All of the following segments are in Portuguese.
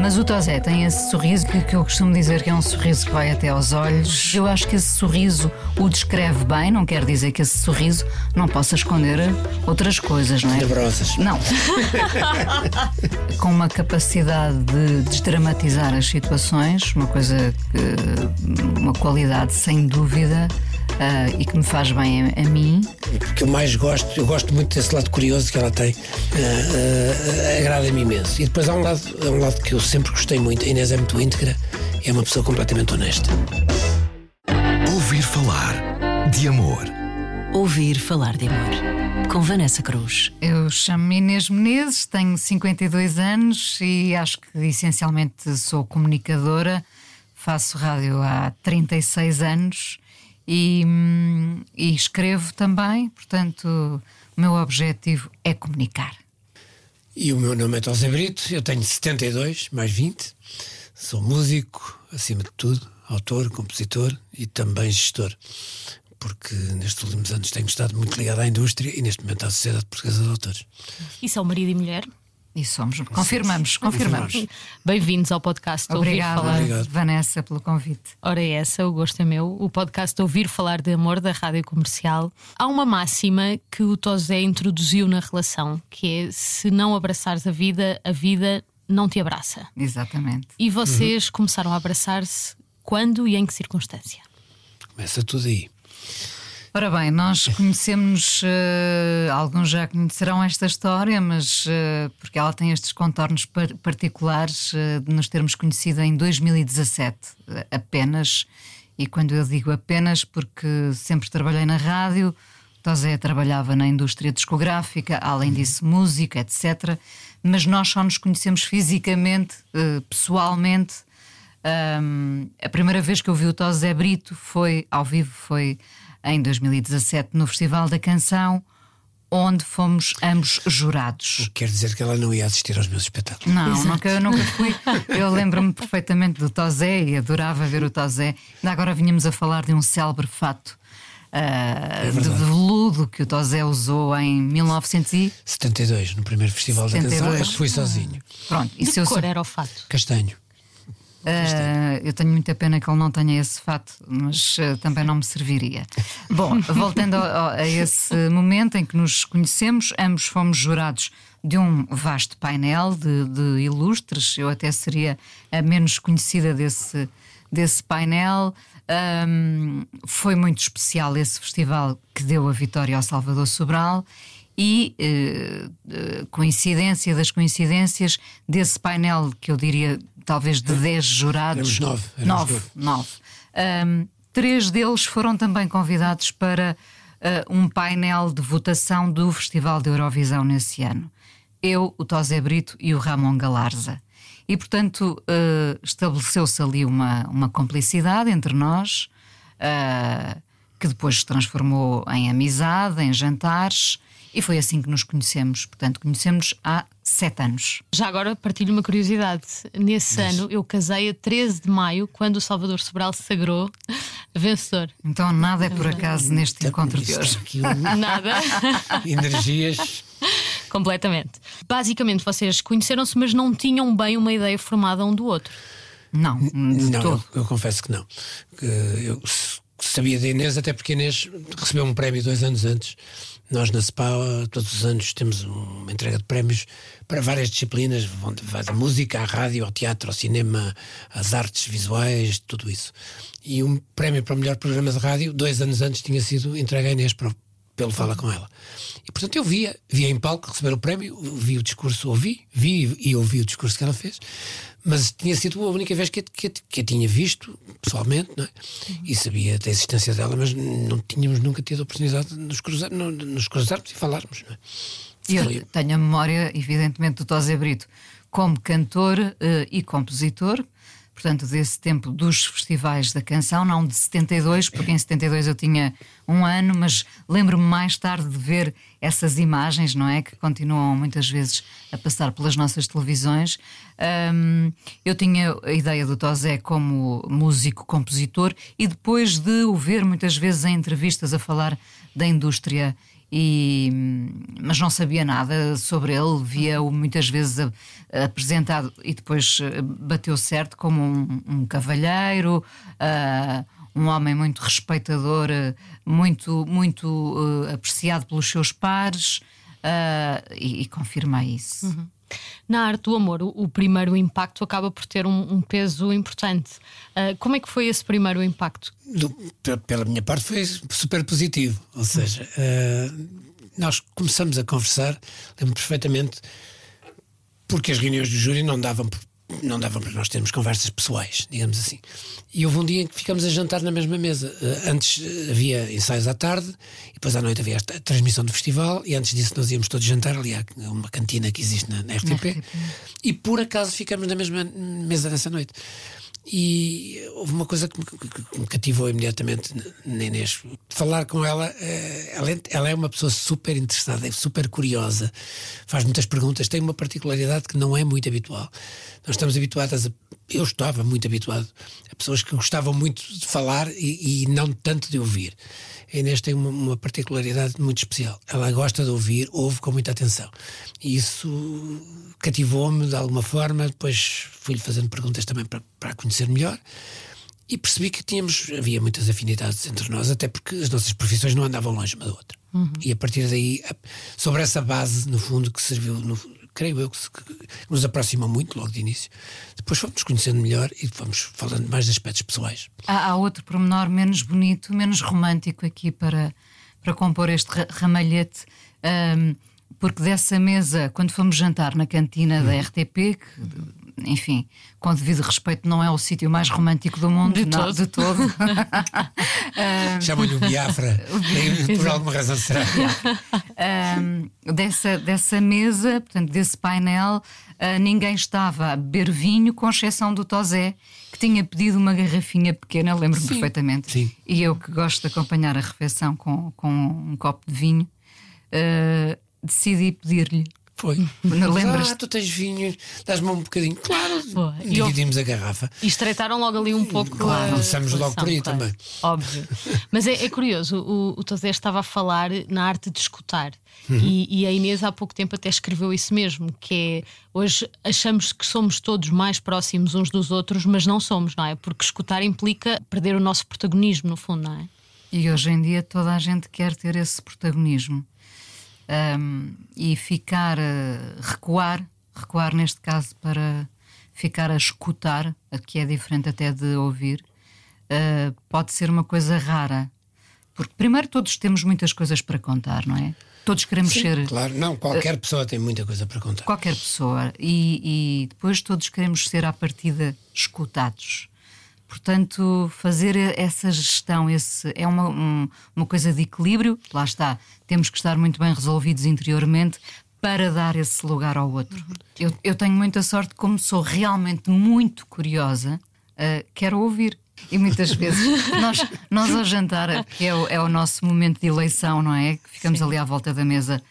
mas o Tosé tem esse sorriso que, que eu costumo dizer que é um sorriso que vai até aos olhos. Eu acho que esse sorriso o descreve bem, não quer dizer que esse sorriso não possa esconder outras coisas, não é? Tenebrosas. Não. Com uma capacidade de desdramatizar as situações, uma coisa, que, uma qualidade sem dúvida. Uh, e que me faz bem a, a, mim. O que eu mais gosto, eu gosto muito desse lado curioso que ela tem, uh, uh, agrada-me imenso. E depois há um, lado, há um lado que eu sempre gostei muito, a Inês é muito íntegra, é uma pessoa completamente honesta. Ouvir falar de amor. Ouvir falar de amor. Com Vanessa Cruz. Eu chamo-me Inês Menezes, tenho 52 anos e acho que essencialmente sou comunicadora. Faço rádio há 36 anos e, e escrevo também, portanto, o meu objetivo é comunicar. E o meu nome é José Brito, eu tenho 72, mais 20, sou músico, acima de tudo, autor, compositor e também gestor, porque nestes últimos anos tenho estado muito ligado à indústria e neste momento à Sociedade Portuguesa de Autores. Isso é o marido e mulher? E somos, confirmamos, confirmamos. Bem-vindos ao podcast Obrigada, Ouvir Falar. Obrigado. Vanessa, pelo convite. Ora, é essa, o gosto é meu. O podcast Ouvir Falar de Amor da Rádio Comercial. Há uma máxima que o Tosé introduziu na relação, que é se não abraçares a vida, a vida não te abraça. Exatamente. E vocês uhum. começaram a abraçar-se quando e em que circunstância? Começa tudo aí. Ora bem, nós conhecemos, uh, alguns já conhecerão esta história, mas uh, porque ela tem estes contornos par particulares uh, de nos termos conhecido em 2017 apenas. E quando eu digo apenas, porque sempre trabalhei na rádio, Tosé trabalhava na indústria discográfica, além disso, música, etc. Mas nós só nos conhecemos fisicamente, pessoalmente. Um, a primeira vez que eu vi o Tosé Brito foi ao vivo, foi em 2017 no Festival da Canção, onde fomos ambos jurados. Quer dizer que ela não ia assistir aos meus espetáculos? Não, nunca, nunca fui. Eu lembro-me perfeitamente do Tozé e adorava ver o Tozé. Ainda agora vínhamos a falar de um célebre fato. Uh, é de veludo que o Tozé usou em 1972, no primeiro Festival 72. da Canção, mas fui sozinho. Pronto, e de cor era o fato? Castanho. Uh, eu tenho muita pena que ele não tenha esse fato, mas uh, também não me serviria. Bom, voltando a, a, esse momento em que nos conhecemos, ambos fomos jurados de um vasto painel de, de ilustres, eu até seria a menos conhecida desse, desse painel. Um, foi muito especial esse festival que deu a vitória ao Salvador Sobral e uh, coincidência das coincidências desse painel que eu diria talvez de 10 jurados. Éramos nove. Éramos nove, nove. Um, três deles foram também convidados para uh, um painel de votação do Festival de Eurovisão nesse ano. Eu, o Tosé Brito e o Ramon Galarza. E, portanto, uh, estabeleceu-se ali uma, uma cumplicidade entre nós, uh, que depois se transformou em amizade, em jantares. E foi assim que nos conhecemos. Portanto, conhecemos há sete anos. Já agora partilho uma curiosidade. Nesse ano eu casei a 13 de maio, quando o Salvador Sobral se sagrou vencedor. Então nada é por acaso neste encontro de hoje. Nada. Energias. Completamente. Basicamente, vocês conheceram-se, mas não tinham bem uma ideia formada um do outro. Não, de não, todo. Eu, eu confesso que não. Eu sabia da Inês, até porque a Inês recebeu um prémio dois anos antes nós na SPA todos os anos temos uma entrega de prémios para várias disciplinas, vai da música à rádio, ao teatro, ao cinema, às artes visuais, tudo isso. E um prémio para o melhor programa de rádio, dois anos antes, tinha sido entregue a Inês para, pelo Fala Com Ela. E portanto eu via, via em palco receber o prémio, vi o discurso, ouvi, vi e ouvi o discurso que ela fez mas tinha sido a única vez que, que, que a tinha visto pessoalmente, é? E sabia da existência dela, mas não tínhamos nunca tido a oportunidade de nos, cruzar, nos cruzarmos e falarmos, não é? E eu tenho a memória, evidentemente, do Tosé Brito como cantor uh, e compositor, portanto, desse tempo dos festivais da canção, não de 72, porque em 72 eu tinha um ano, mas lembro-me mais tarde de ver essas imagens, não é? Que continuam muitas vezes a passar pelas nossas televisões. Um, eu tinha a ideia do Tosé como músico, compositor, e depois de o ver muitas vezes em entrevistas a falar da indústria e, mas não sabia nada sobre ele, via-o muitas vezes a, apresentado e depois eh, bateu certo como um, um cavalheiro, uh, um homem muito respeitador, uh, muito, muito uh, apreciado pelos seus pares e, e, confirma isso. Uhum. Na arte do amor, o, primeiro impacto acaba por ter um, um peso importante. como é que foi esse primeiro impacto? Do, pela minha parte, foi super positivo. Ou seja, nós começamos a conversar, lembro perfeitamente porque as reuniões do júri não davam não davam para nós termos conversas pessoais, digamos assim. E houve um dia em que ficamos a jantar na mesma mesa. Uh, antes uh, havia ensaios à tarde, e depois à noite havia a transmissão do festival, e antes disso nós íamos todos jantar ali, há uma cantina que existe na, na RTP, e por acaso ficamos na mesma mesa nessa noite. E houve uma coisa que me, que me cativou imediatamente na Inês. Falar com ela, eh, ela, é, ela é uma pessoa super interessada, é super curiosa, faz muitas perguntas, tem uma particularidade que não é muito habitual. Nós estamos habituados a. Eu estava muito habituado a pessoas que gostavam muito de falar e, e não tanto de ouvir. A Inês tem uma, uma, particularidade muito especial. Ela gosta de ouvir, ouve com muita atenção. E isso cativou-me de alguma forma. Depois fui-lhe fazendo perguntas também para, para a conhecer melhor. E percebi que tínhamos, havia muitas afinidades entre nós, até porque as nossas profissões não andavam longe uma da outra. Uhum. E a partir daí, sobre essa base, no fundo, que serviu, no, creio eu, que, que, nos aproxima muito logo de início. Depois fomos conhecendo melhor e fomos falando mais de aspectos pessoais. Há, há outro pormenor menos bonito, menos romântico aqui para, para compor este ramalhete. Um, porque dessa mesa, quando fomos jantar na cantina da RTP, que enfim, com devido respeito, não é o sítio mais romântico do mundo, de não, todo. De todo. Chamam-lhe o Biafra, por alguma razão será. Um, dessa, dessa mesa, portanto, desse painel, uh, ninguém estava a beber vinho, com exceção do Tosé, que tinha pedido uma garrafinha pequena, lembro-me perfeitamente. Sim. E eu que gosto de acompanhar a refeição com, com um copo de vinho. Uh, decidi pedir-lhe foi. Lembras? Ah, tu tens vinho, dás-me um bocadinho. Claro, Boa. dividimos a garrafa. E estreitaram logo ali um pouco. Claro, começamos logo por aí claro. também. Óbvio. Mas é, é curioso, o, o Tozé estava a falar na arte de escutar. Uhum. E, e, a Inês há pouco tempo até escreveu isso mesmo, que é hoje achamos que somos todos mais próximos uns dos outros, mas não somos, não é? Porque escutar implica perder o nosso protagonismo, no fundo, não é? E hoje em dia toda a gente quer ter esse protagonismo um, e ficar a recuar, recuar neste caso para ficar a escutar, que é diferente até de ouvir, uh, pode ser uma coisa rara. Porque primeiro todos temos muitas coisas para contar, não é? Todos queremos Sim, ser. Claro, não, qualquer uh, pessoa tem muita coisa para contar. Qualquer pessoa. E, e depois todos queremos ser à partida escutados. Portanto, fazer essa gestão esse, é uma, um, uma coisa de equilíbrio, lá está. Temos que estar muito bem resolvidos interiormente para dar esse lugar ao outro. Uhum. Eu, eu tenho muita sorte, como sou realmente muito curiosa, uh, quero ouvir. E muitas vezes nós, nós ao jantar, que é o, é o nosso momento de eleição, não é? Que ficamos Sim. ali à volta da mesa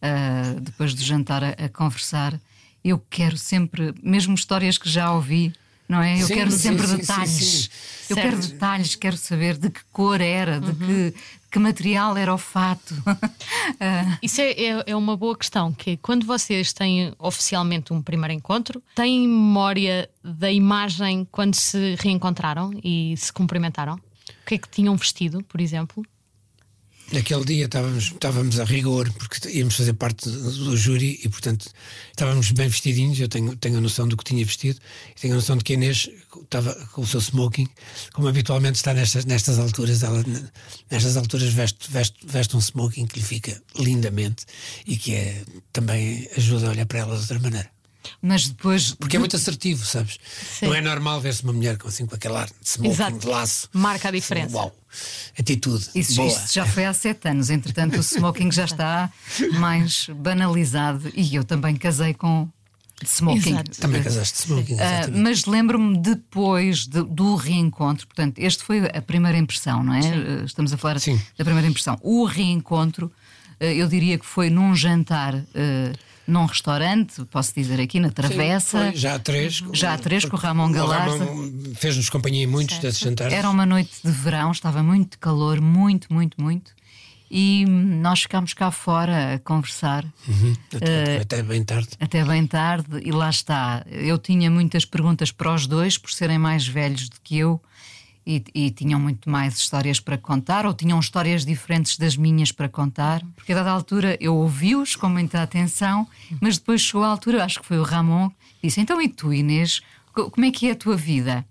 uh, depois do jantar a, a, conversar. Eu quero sempre, mesmo histórias que já ouvi, não é? Eu sim, quero sempre sim, detalhes. Sim, eu certo. quero detalhes, quero saber de que cor era, de uhum. que, que material era o fato. uh. Isso é, é, é, uma boa questão, que quando vocês têm oficialmente um primeiro encontro, têm memória da imagem quando se reencontraram e se cumprimentaram? O que é que tinham vestido, por exemplo? Naquele dia estávamos, estávamos a rigor, porque íamos fazer parte do, júri e, portanto, estávamos bem vestidinhos. Eu tenho, tenho a noção do que tinha vestido e tenho a noção de que a Inês estava com o seu smoking, como habitualmente está nestas, nestas alturas. Ela, nestas alturas, veste, veste, veste um smoking que lhe fica lindamente e que é, também ajuda a olhar para ela de outra maneira. Mas depois. Porque é muito assertivo, sabes? Sim. Não é normal ver-se uma mulher com, assim, com aquele ar de smoking, Exato. de laço. Marca a diferença. Uau! Atitude. Isso, boa. Isso já foi há sete anos. Entretanto, o smoking já está mais banalizado. E eu também casei com smoking. Exato. Também casaste de smoking. Uh, mas lembro-me depois de, do reencontro, portanto, este foi a primeira impressão, não é? Sim. Ah, estamos a falar Sim. da primeira impressão. O reencontro, uh, eu diria que foi num jantar. Uh, num restaurante, posso dizer aqui, na Travessa. Sim, já há três. Já há três com o Ramon Galarza. Fez-nos companhia em muitos certo. desses jantares. Era uma noite de verão, estava muito calor, muito, muito, muito. e nós ficámos cá fora a conversar. Uhum. Até, uh, até, bem tarde. Até bem tarde, e lá está. Eu tinha muitas perguntas para os dois, por serem mais velhos do que eu. E, e, tinham muito mais histórias para contar, ou tinham histórias diferentes das minhas para contar, porque a dada altura eu ouvi-os com muita atenção, mas depois chegou a altura, acho que foi o Ramon, disse: Então, e tu, Inês, como é que é a tua vida?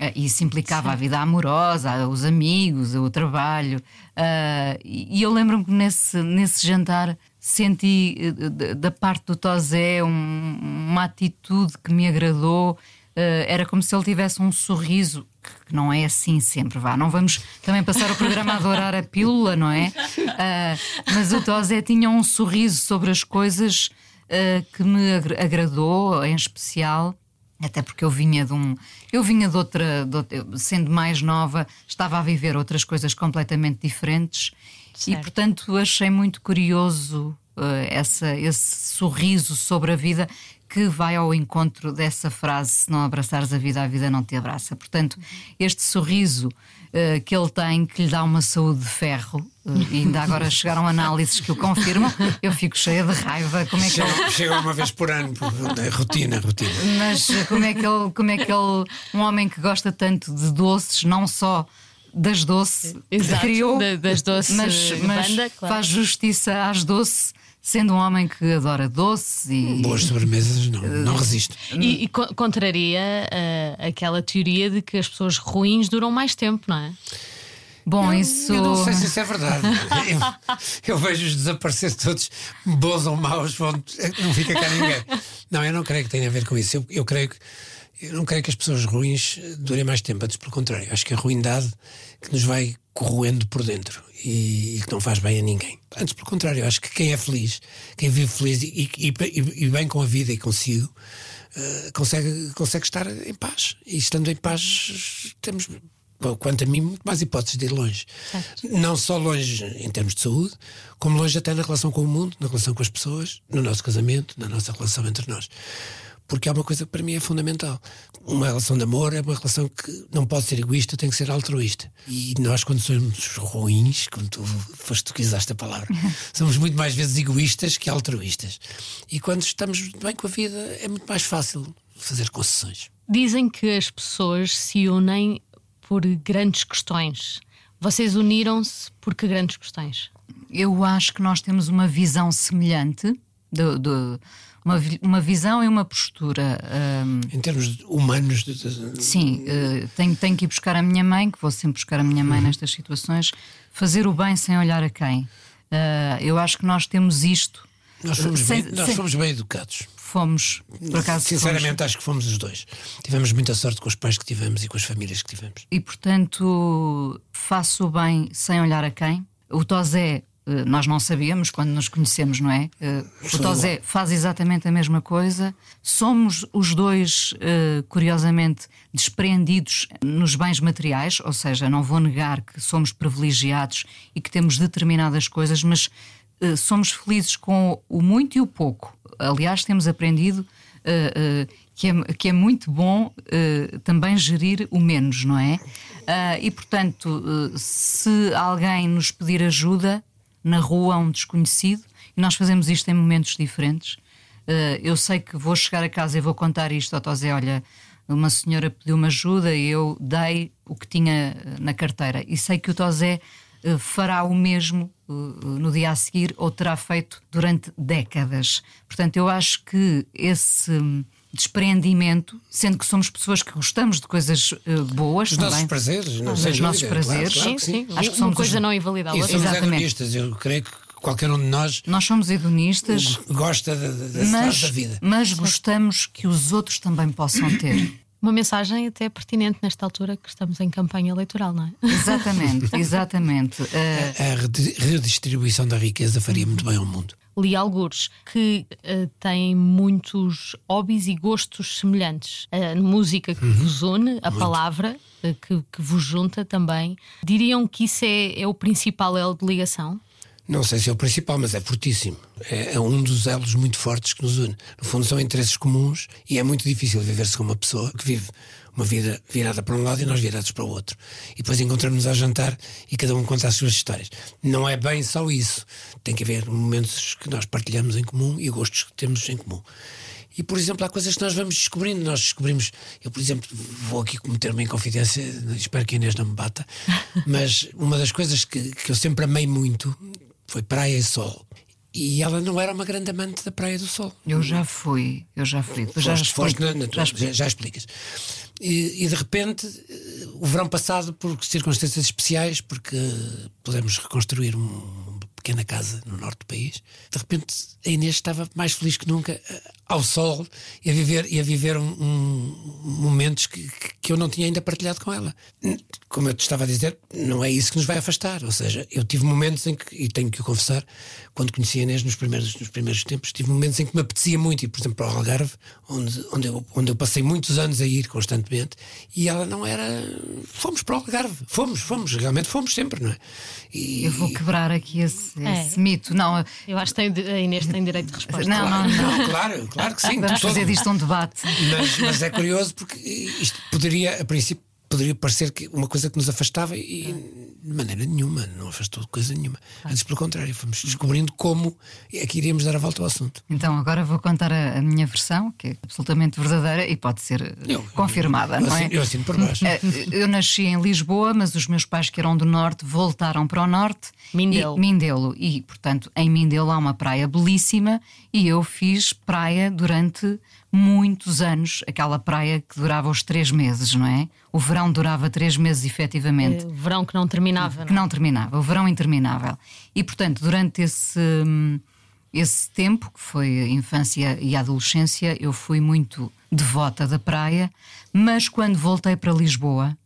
Uh, isso implicava Sim. a vida amorosa, os amigos, o trabalho. Uh, e eu lembro-me que nesse, nesse jantar senti uh, da parte do Tosé um, uma atitude que me agradou. era como se ele tivesse um sorriso, que não é assim sempre, vá. Não vamos também passar o programa a adorar a pílula, não é? mas o Tosé tinha um sorriso sobre as coisas que me agradou, em especial. Até porque eu vinha de um. Eu vinha de outra, de outra, Sendo mais nova, estava a viver outras coisas completamente diferentes. Certo. E, portanto, achei muito curioso uh, essa, esse sorriso sobre a vida que vai ao encontro dessa frase: se não abraçares a vida, a vida não te abraça. Portanto, este sorriso uh, que ele tem, que lhe dá uma saúde de ferro, uh, e ainda agora chegaram análises que o confirmam, eu fico cheia de raiva. Como é que chega, ele... chega uma vez por ano, é rotina, rotina. Mas como é que ele, como é que ele, um homem que gosta tanto de doces, não só das doces, Exato, criou, das doces, mas, mas banda, claro. faz justiça às doces sendo um homem que adora doces e. Boas sobremesas, não, não resisto. E, e contraria uh, aquela teoria de que as pessoas ruins duram mais tempo, não é? Bom, eu, isso. Eu não sei se isso é verdade. eu, eu vejo-os desaparecer todos, bons ou maus, não fica cá ninguém. Não, eu não creio que tenha a ver com isso. Eu, eu creio que. Eu não creio que as pessoas ruins durem mais tempo, antes pelo contrário. Acho que a ruindade que nos vai corroendo por dentro e, e, que não faz bem a ninguém. Antes, pelo contrário, acho que quem é feliz, quem vive feliz e, e, e bem com a vida e consigo, uh, consegue, consegue estar em paz. E estando em paz, temos, quanto a mim, muito mais hipóteses de ir longe. Certo. Não só longe em termos de saúde, como longe até na relação com o mundo, na relação com as pessoas, no nosso casamento, na nossa relação entre nós porque é uma coisa que para mim é fundamental. Uma relação de amor é uma relação que não pode ser egoísta, tem que ser altruísta. E nós, quando somos ruins, como tu foste tu que usaste a palavra, somos muito mais vezes egoístas que altruístas. E quando estamos bem com a vida, é muito mais fácil fazer concessões. Dizem que as pessoas se unem por grandes questões. Vocês uniram-se por que grandes questões? Eu acho que nós temos uma visão semelhante do, do uma, uma visão e uma postura. Um, em termos humanos. De, de... Sim, uh, tenho, tenho que ir buscar a minha mãe, que vou sempre buscar a minha mãe uhum. nestas situações, fazer o bem sem olhar a quem. Uh, eu acho que nós temos isto. Nós fomos, sem, bem, nós sem... fomos bem educados. Fomos, por acaso. Sinceramente, fomos... acho que fomos os dois. Tivemos muita sorte com os pais que tivemos e com as famílias que tivemos. E, portanto, faço o bem sem olhar a quem. O Tosé eh, nós não sabíamos quando nos conhecemos, não é? Eh, o Tosé faz exatamente a mesma coisa. Somos os dois, eh, curiosamente, despreendidos nos bens materiais, ou seja, não vou negar que somos privilegiados e que temos determinadas coisas, mas somos felizes com o muito e o pouco. Aliás, temos aprendido que é, que é muito bom também gerir o menos, não é? e portanto, se alguém nos pedir ajuda, na rua a um desconhecido e nós fazemos isto em momentos diferentes. Uh, eu sei que vou chegar a casa e vou contar isto ao Tosé: olha, uma senhora pediu-me ajuda e eu dei o que tinha eh, na carteira. E sei que o Tosé uh, fará o mesmo uh, no dia a seguir ou terá feito durante décadas. Portanto, eu acho que esse despreendimento, sendo que somos pessoas que gostamos de coisas uh, boas Os também. nossos prazeres, não sei. Os nossos prazeres. Claro, claro sim, sim. Acho que somos coisa não invalida a outra. Exatamente. Eu creio que qualquer um de nós. Nós somos hedonistas. Gosta da, mas, da vida. Mas gostamos que os outros também possam ter. Uma mensagem até pertinente nesta altura que estamos em campanha eleitoral, não é? Exatamente, exatamente. Uh... A, a redistribuição da riqueza faria muito bem ao mundo li algures que uh, têm muitos hobbies e gostos semelhantes. A música que uhum. vos une, a Muito. palavra uh, que, que, vos junta também. Diriam que isso é, é o principal elo de ligação? Não sei se é o principal, mas é fortíssimo. É, é, um dos elos muito fortes que nos une. No fundo, são interesses comuns e é muito difícil viver-se com uma pessoa que vive uma vida virada para um lado e nós virados para o outro. E depois encontramos-nos a jantar e cada um conta as suas histórias. Não é bem só isso. Tem que haver momentos que nós partilhamos em comum e gostos que temos em comum. E, por exemplo, há coisas que nós vamos descobrindo. Nós descobrimos. Eu, por exemplo, vou aqui cometer-me em confidência, espero que a Inês não me bata, mas uma das coisas que, que eu sempre amei muito foi praia e sol. E ela não era uma grande amante da Praia do Sol. Eu já fui, eu já fui. Foste, já, foste na, na, já, já, já, explicas. E, e, de repente, o verão passado, por circunstâncias especiais, porque pudemos reconstruir uma pequena casa no norte do país, de repente a Inês estava mais feliz que nunca ao sol e a viver, e a viver um, um, momentos que, que eu não tinha ainda partilhado com ela. Como eu te estava a dizer, não é isso que nos vai afastar. Ou seja, eu tive momentos em que, e tenho que o confessar, quando conheci a Inês nos primeiros, nos primeiros tempos, tive momentos em que me apetecia muito ir, por exemplo, para o Algarve, onde, onde, eu, onde eu passei muitos anos a ir constantemente, e ela não era. Fomos para o Algarve, fomos, fomos, realmente fomos sempre, não é? E, eu vou quebrar aqui esse, esse é. mito. Não, eu acho que a Inês tem direito de resposta. Não, não, não. não claro, Claro que sim. Vamos fazer disto um debate. Mas, mas é curioso porque isto poderia, a princípio, poderia parecer que uma coisa que nos afastava e de maneira nenhuma, não afastou coisa nenhuma. Antes, pelo contrário, fomos descobrindo como é que iríamos dar a volta ao assunto. Então, agora vou contar a, a minha versão, que é absolutamente verdadeira e pode ser eu, confirmada, eu, não é? Eu assino por baixo. Eh, eu nasci em Lisboa, mas os meus pais, que eram do norte, voltaram para o norte. Mindelo. E, Mindelo. E, portanto, em Mindelo há uma praia belíssima e eu fiz praia durante muitos anos, aquela praia que durava os três meses, não é? O verão durava três meses, efetivamente. O é, verão que não terminava. Que não, não terminava, o verão interminável. E, portanto, durante esse, esse tempo, que foi infância e adolescência, eu fui muito devota da praia, mas quando voltei para Lisboa,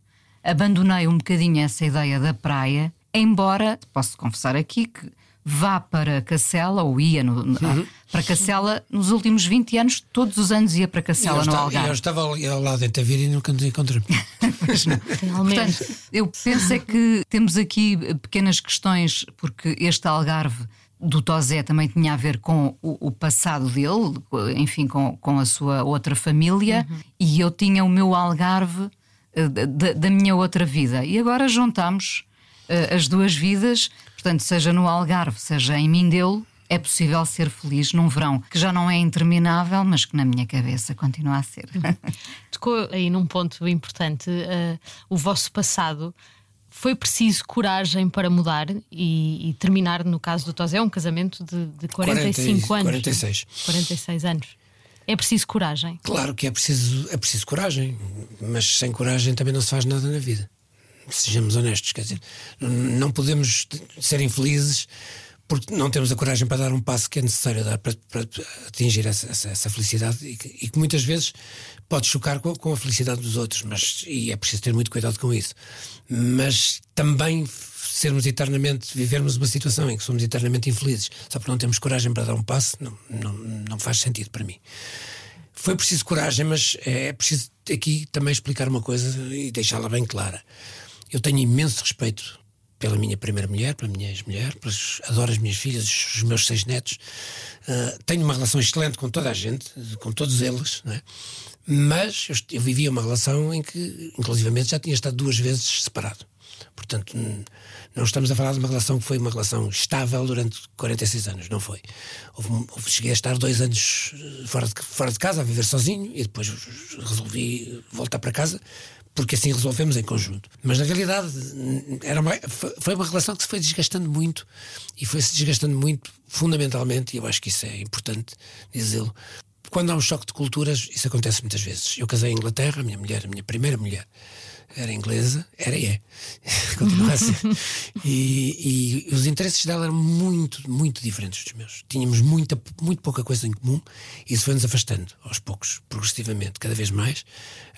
abandonei um bocadinho essa ideia da praia, embora, posso confessar aqui que vá para Cacela, ou ia no, uhum. para Cacela, nos últimos 20 anos, todos os anos ia para Cacela, no Algarve. Eu estava ao lado de Tavira e nunca nos encontrei. Portanto, eu penso é que temos aqui pequenas questões, porque este Algarve do Tosé também tinha a ver com o, o, passado dele, enfim, com, com a sua outra família, uhum. e eu tinha o meu Algarve uh, da, da minha outra vida. E agora juntamos as duas vidas Portanto, seja no Algarve, seja em Mindelo, é possível ser feliz num verão que já não é interminável, mas que na minha cabeça continua a ser. Tocou aí num ponto importante uh, o vosso passado. Foi preciso coragem para mudar e, e terminar, no caso do Tosé, um casamento de, de 45 40, anos. 46. 46 anos. É preciso coragem. Claro que é preciso, é preciso coragem, mas sem coragem também não se faz nada na vida sejamos honestos, quer dizer, não podemos ser infelizes porque não temos a coragem para dar um passo que é necessário dar para, para atingir essa, essa, essa felicidade e que, e que, muitas vezes pode chocar com, com, a felicidade dos outros, mas e é preciso ter muito cuidado com isso. Mas também sermos eternamente, vivermos uma situação em que somos eternamente infelizes, só porque não temos coragem para dar um passo, não, não, não faz sentido para mim. Foi preciso coragem, mas é preciso aqui também explicar uma coisa e deixá-la bem clara. Eu tenho imenso respeito pela minha primeira mulher, pela minha ex-mulher, adoro as minhas filhas, os meus seis netos. Uh, tenho uma relação excelente com toda a gente, com todos eles, é? mas eu, eu, vivia uma relação em que, inclusivamente, já tinha estado duas vezes separado. Portanto, não estamos a falar de uma relação que foi uma relação estável durante 46 anos, não foi. Houve, houve, cheguei a estar dois anos fora de, fora de casa, a viver sozinho, e depois resolvi voltar para casa porque assim resolvemos em conjunto. Mas na realidade era uma, foi uma relação que se foi desgastando muito e foi-se desgastando muito fundamentalmente, e eu acho que isso é importante dizê-lo. Quando há um choque de culturas, isso acontece muitas vezes. Eu casei em Inglaterra, a minha mulher, a minha primeira mulher, era inglesa, era e é, continua a ser. E, e, os interesses dela eram muito, muito diferentes dos meus. Tínhamos muita, muito pouca coisa em comum e isso foi-nos afastando aos poucos, progressivamente, cada vez mais,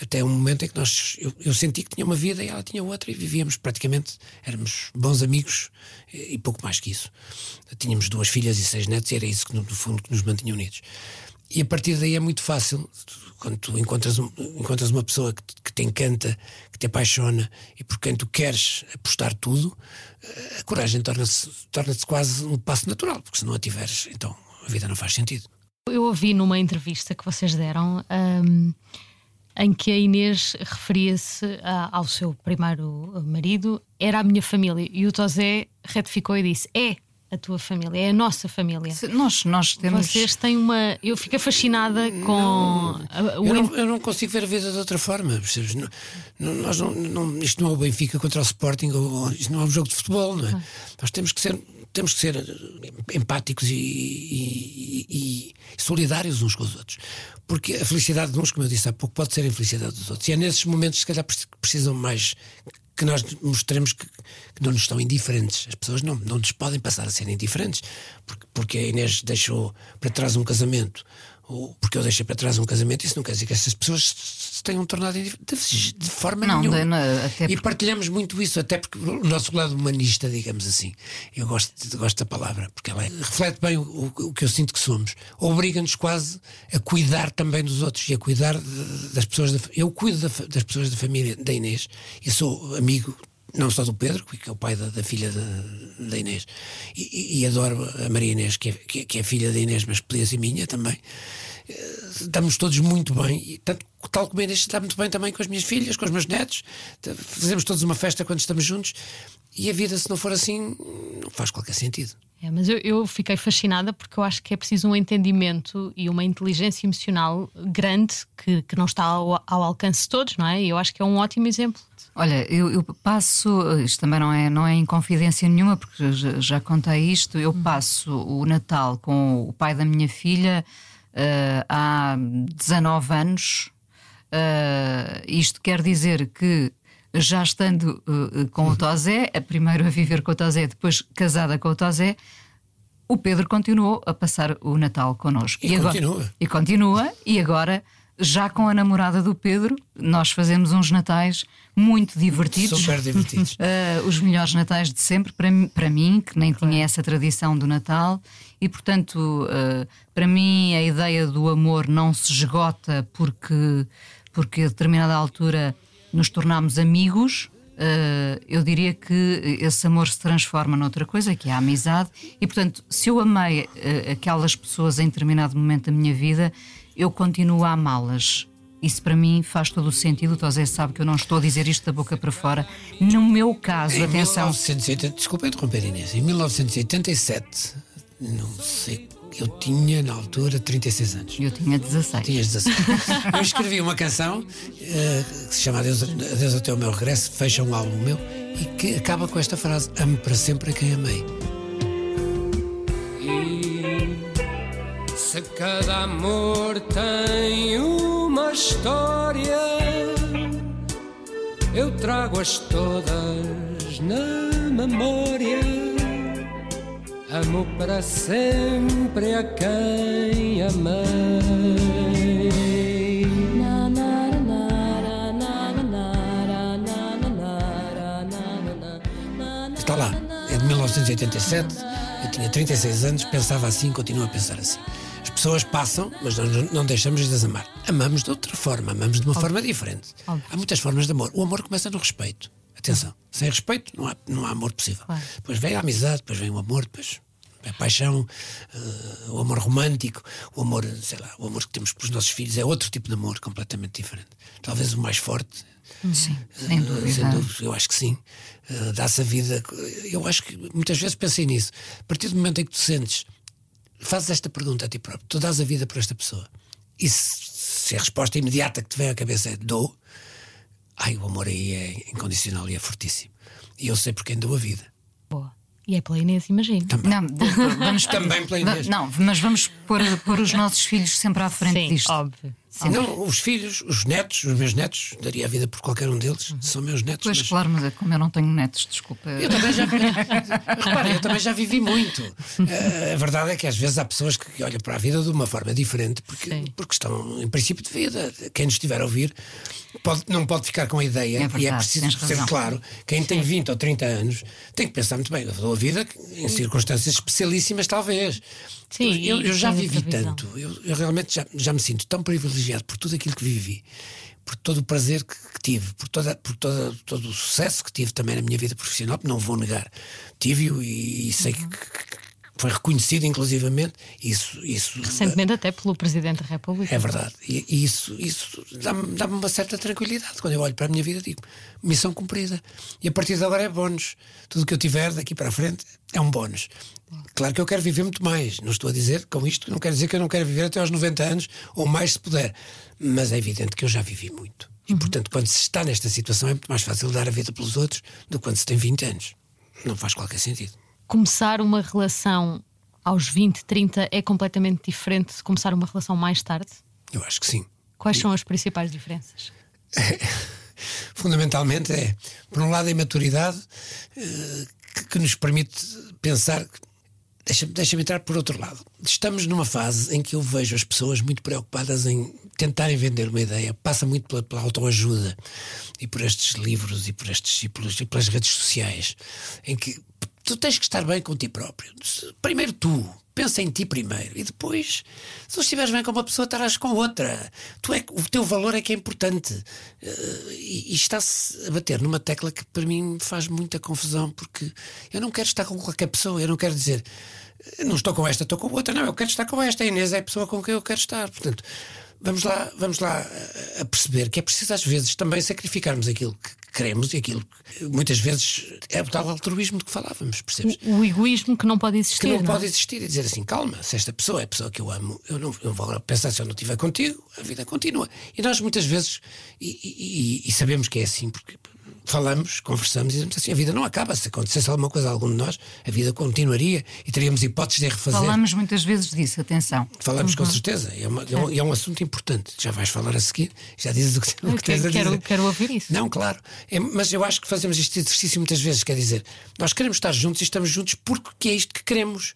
até um momento em que nós, eu, eu, senti que tinha uma vida e ela tinha outra e vivíamos praticamente, éramos bons amigos e, e pouco mais que isso. Tínhamos duas filhas e seis netos e era isso que, no, fundo, que nos mantinha unidos. E a partir daí é muito fácil. Quando tu encontras, encontras uma pessoa que, que, te encanta, que te apaixona e por quem tu queres apostar tudo, eh, a coragem torna-se torna quase um passo natural, porque se não a tiveres, então a vida não faz sentido. Eu ouvi numa entrevista que vocês deram. Um, em que a Inês referia-se ao seu primeiro marido, era a minha família. E o Tosé retificou e disse: É a tua família, é a nossa família. Nós, nós temos. Vocês têm uma. Eu fico fascinada com. Não, eu, não, eu, não, consigo ver a vida de outra forma, percebes? Não, nós não, isto não é o Benfica contra o Sporting, ou, isto não é um jogo de futebol, não é? Ah. Nós temos que ser. Temos que ser empáticos e, e, e, solidários uns com os outros. Porque a felicidade de uns, como eu disse há pouco, pode ser a infelicidade dos outros. E é nesses momentos, se calhar, precisam mais que nós mostremos que, que, não nos estão indiferentes. As pessoas não, não nos podem passar a ser indiferentes, porque, porque a Inês deixou para trás um casamento ou porque eu deixei para trás um casamento, isso não quer dizer que essas pessoas se tenham tornado de, de forma não, nenhuma. Não, até porque... E partilhamos muito isso, até porque o nosso lado humanista, digamos assim, eu gosto, gosto da palavra, porque ela é, reflete bem o, o, que eu sinto que somos. Obriga-nos quase a cuidar também dos outros e a cuidar das pessoas. Da, eu cuido da, das pessoas da família da Inês, e sou amigo não só do Pedro, que é o pai da, da filha da, Inês, e, e, adoro a Maria Inês, que é, que, que é filha da Inês, mas podia ser minha também. Estamos todos muito bem, e tanto, tal como a Inês está muito bem também com as minhas filhas, com os meus netos. Fazemos todos uma festa quando estamos juntos, e a vida, se não for assim, não faz qualquer sentido. É, mas eu, eu, fiquei fascinada porque eu acho que é preciso um entendimento e uma inteligência emocional grande que, que não está ao, ao alcance de todos, não é? E eu acho que é um ótimo exemplo Olha, eu, eu, passo, isto também não é, não é em confidência nenhuma, porque já, já contei isto. Eu uhum. passo o Natal com o pai da minha filha uh, há 19 anos. Uh, isto quer dizer que já estando uh, com o Tozé, a primeiro a viver com o Tozé, depois casada com o Tozé, o Pedro continuou a passar o Natal connosco. E, e continua. Agora, e continua, e agora já com a namorada do Pedro, nós fazemos uns natais muito divertidos. Super divertidos. uh, os melhores natais de sempre, para, para mim, que nem claro. tinha essa tradição do Natal. E, portanto, uh, para mim, a ideia do amor não se esgota porque, porque a determinada altura nos tornámos amigos. Uh, eu diria que esse amor se transforma noutra coisa, que é a amizade, e portanto, se eu amei uh, aquelas pessoas em determinado momento da minha vida, eu continuo a amá-las. Isso para mim faz todo o sentido. O Tosé sabe que eu não estou a dizer isto da boca para fora. No meu caso, em atenção. 1980, desculpa interromper, Inês. Em 1987, não sei eu tinha, na altura, 36 anos. Eu tinha 16. Tinhas 16. eu escrevi uma canção uh, que se chama Adeus, Adeus até o meu regresso, fecha um álbum meu e que acaba com esta frase: Ame para sempre a quem amei. Se cada amor tem uma história, eu trago-as todas na memória. Amo para sempre a quem amei. Está lá, é de 1987. Eu tinha 36 anos, pensava assim, continuo a pensar assim pessoas passam, mas nós não deixamos de as amar. Amamos de outra forma, amamos de uma Óbvio. forma diferente. Óbvio. Há muitas formas de amor. O amor começa no respeito. Atenção, sem respeito não há, não há amor possível. Claro. Depois vem a amizade, depois vem o amor, depois a paixão, uh, o amor romântico, o amor, sei lá, o amor que temos pelos nossos filhos é outro tipo de amor completamente diferente. Talvez o mais forte. Sim, sem dúvida. Sem dúvida, eu acho que sim. Uh, Dá-se a vida. Eu acho que muitas vezes pensei nisso. A partir do momento em que tu sentes fazes esta pergunta a ti próprio: tu dás a vida por esta pessoa? E se, se a resposta imediata que te vem à cabeça é dou, ai, o amor aí é incondicional e é fortíssimo. E eu sei por quem dou a vida. Boa. E é pela Inês, imagino. Também. Não, vamos, Também pela Inês. Não, mas vamos pôr, pôr os nossos filhos sempre à frente Sim, disto. Óbvio. Sim. Não, os filhos, os netos, os meus netos, daria a vida por qualquer um deles, uhum. são meus netos. Pois, mas... claro, mas é como eu não tenho netos, desculpa. Eu também já. Repara, eu também já vivi muito. Uh, a verdade é que às vezes há pessoas que olham para a vida de uma forma diferente, porque, porque estão em princípio de vida. Quem nos estiver a ouvir pode, não pode ficar com a ideia, é verdade, e é preciso ser claro: quem tem 20 ou 30 anos tem que pensar muito bem. Eu dou a vida em circunstâncias especialíssimas, talvez. Sim, eu, eu já vivi tanto, eu, eu realmente já, já me sinto tão privilegiado por tudo aquilo que vivi, por todo o prazer que, que tive, por, toda, por toda, todo o sucesso que tive também na minha vida profissional, não vou negar. Tive-o e, e sei Uhum. que, que foi reconhecido, inclusivamente. Isso, isso Recentemente, até pelo Presidente da República. é verdade. E, e isso, isso dá-me dá uma certa tranquilidade. Quando eu olho para a minha vida, digo: missão cumprida. E a partir de agora é bónus. Tudo o que eu tiver daqui para a frente é um bónus. Claro que eu quero viver muito mais. Não estou a dizer com isto, não quero dizer que eu não quero viver até aos 90 anos ou mais se puder. Mas é evidente que eu já vivi muito. E portanto, quando se está nesta situação, é muito mais fácil dar a vida pelos outros do que quando se tem 20 anos. Não faz qualquer sentido. Começar uma relação aos 20, 30 é completamente diferente de começar uma relação mais tarde? Eu acho que sim. Quais são as principais diferenças? fundamentalmente é, por um lado, a imaturidade eh, que, que nos permite pensar. Deixa-me deixa entrar por outro lado. Estamos numa fase em que eu vejo as pessoas muito preocupadas em tentarem vender uma ideia. Passa muito pela, pela autoajuda e por estes livros e por estes discípulos e pelas redes sociais, em que tu tens que estar bem com ti próprio. Primeiro tu, pensa em ti primeiro e depois, se tu estiveres bem com uma pessoa, estarás com outra. Tu é, o teu valor é que é importante. Eh, e e está-se a bater numa tecla que para mim faz muita confusão, porque eu não quero estar com qualquer pessoa, eu não quero dizer. "Eu Não estou com esta, estou com outra. Não, eu quero estar com esta. A Inês é a pessoa com quem eu quero estar. Portanto, vamos lá, vamos lá a- a perceber que é preciso às vezes também sacrificarmos aquilo que queremos e aquilo que muitas vezes é o tal altruísmo de que falávamos, percebes? O, o egoísmo que não pode existir. que não, não é? pode existir e dizer assim, calma, se esta pessoa é a pessoa que eu amo, eu não eu vou agora pensar se eu não estiver contigo, a vida continua. E nós muitas vezes, e- e- e sabemos que é assim, porque falamos, conversamos e dizemos assim, a vida não acaba, se acontecesse alguma coisa a algum de nós, a vida continuaria e teríamos hipóteses de a refazer. Falamos muitas vezes disso, atenção. Falamos com certeza, é, uma- é um, é um assunto importante. Já vais falar a seguir, já dizes o que, o que tens a quero, dizer. quero ouvir isso. Não, claro. É, mas eu acho que fazemos este exercício muitas vezes. Quer dizer, nós queremos estar juntos e estamos juntos porque é isto que queremos.